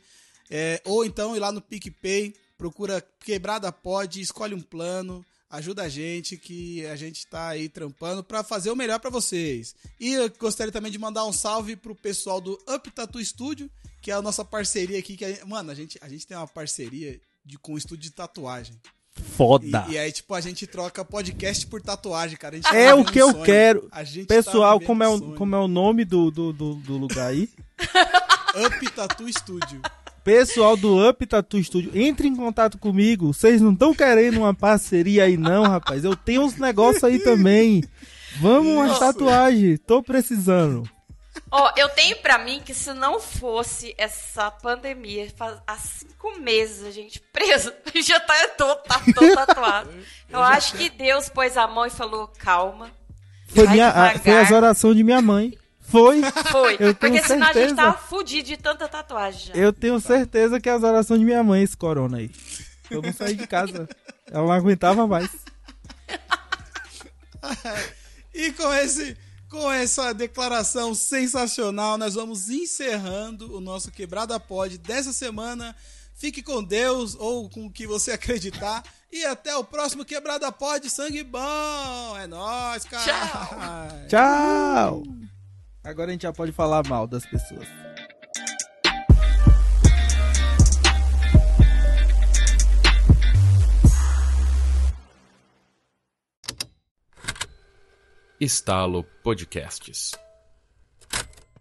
[SPEAKER 2] É, ou então ir lá no PicPay, procura Quebrada Pod, escolhe um plano, ajuda a gente que a gente tá aí trampando pra fazer o melhor pra vocês. E eu gostaria também de mandar um salve pro pessoal do Up Tattoo Studio, que é a nossa parceria aqui. Que a- mano, a gente, a gente tem uma parceria de, com o estúdio de tatuagem. E,
[SPEAKER 1] Foda.
[SPEAKER 2] e aí, tipo, a gente troca podcast por tatuagem, cara. Gente tá
[SPEAKER 1] É o que eu
[SPEAKER 2] sonho.
[SPEAKER 1] quero.
[SPEAKER 2] Tá
[SPEAKER 1] Pessoal,
[SPEAKER 2] vivendo
[SPEAKER 1] como é, o,
[SPEAKER 2] sonho.
[SPEAKER 1] como é o nome do, do, do, do lugar aí?
[SPEAKER 2] Up Tattoo Studio.
[SPEAKER 1] Pessoal do Up Tattoo Studio, entre em contato comigo. Vocês não estão querendo uma parceria aí, não, rapaz. Eu tenho uns negócios aí também. Vamos umas
[SPEAKER 2] Isso.
[SPEAKER 1] tatuagens. Tô precisando.
[SPEAKER 4] Ó, eu tenho pra mim que se não fosse essa pandemia, faz, há cinco meses a gente presa, já tá todo, tá todo tatuado. Eu acho que Deus pôs a mão e falou, calma.
[SPEAKER 1] Foi, minha,
[SPEAKER 4] devagar.
[SPEAKER 1] foi as orações de minha mãe. Foi.
[SPEAKER 4] Foi,
[SPEAKER 1] Eu tenho
[SPEAKER 4] porque senão a gente
[SPEAKER 1] certeza.
[SPEAKER 4] tava fudido de tanta tatuagem já.
[SPEAKER 1] Eu tenho certeza que as orações de minha mãe, esse corona aí. Eu não saí de casa. Ela não aguentava mais.
[SPEAKER 2] E com esse, com essa declaração sensacional, nós vamos encerrando o nosso Quebrada Pod dessa semana. Fique com Deus ou com o que você acreditar. E até o próximo Quebrada Pod Sangue Bom. É nóis, cara.
[SPEAKER 1] Tchau. Tchau. Agora a gente já pode falar mal das pessoas.
[SPEAKER 3] Estalo Podcasts.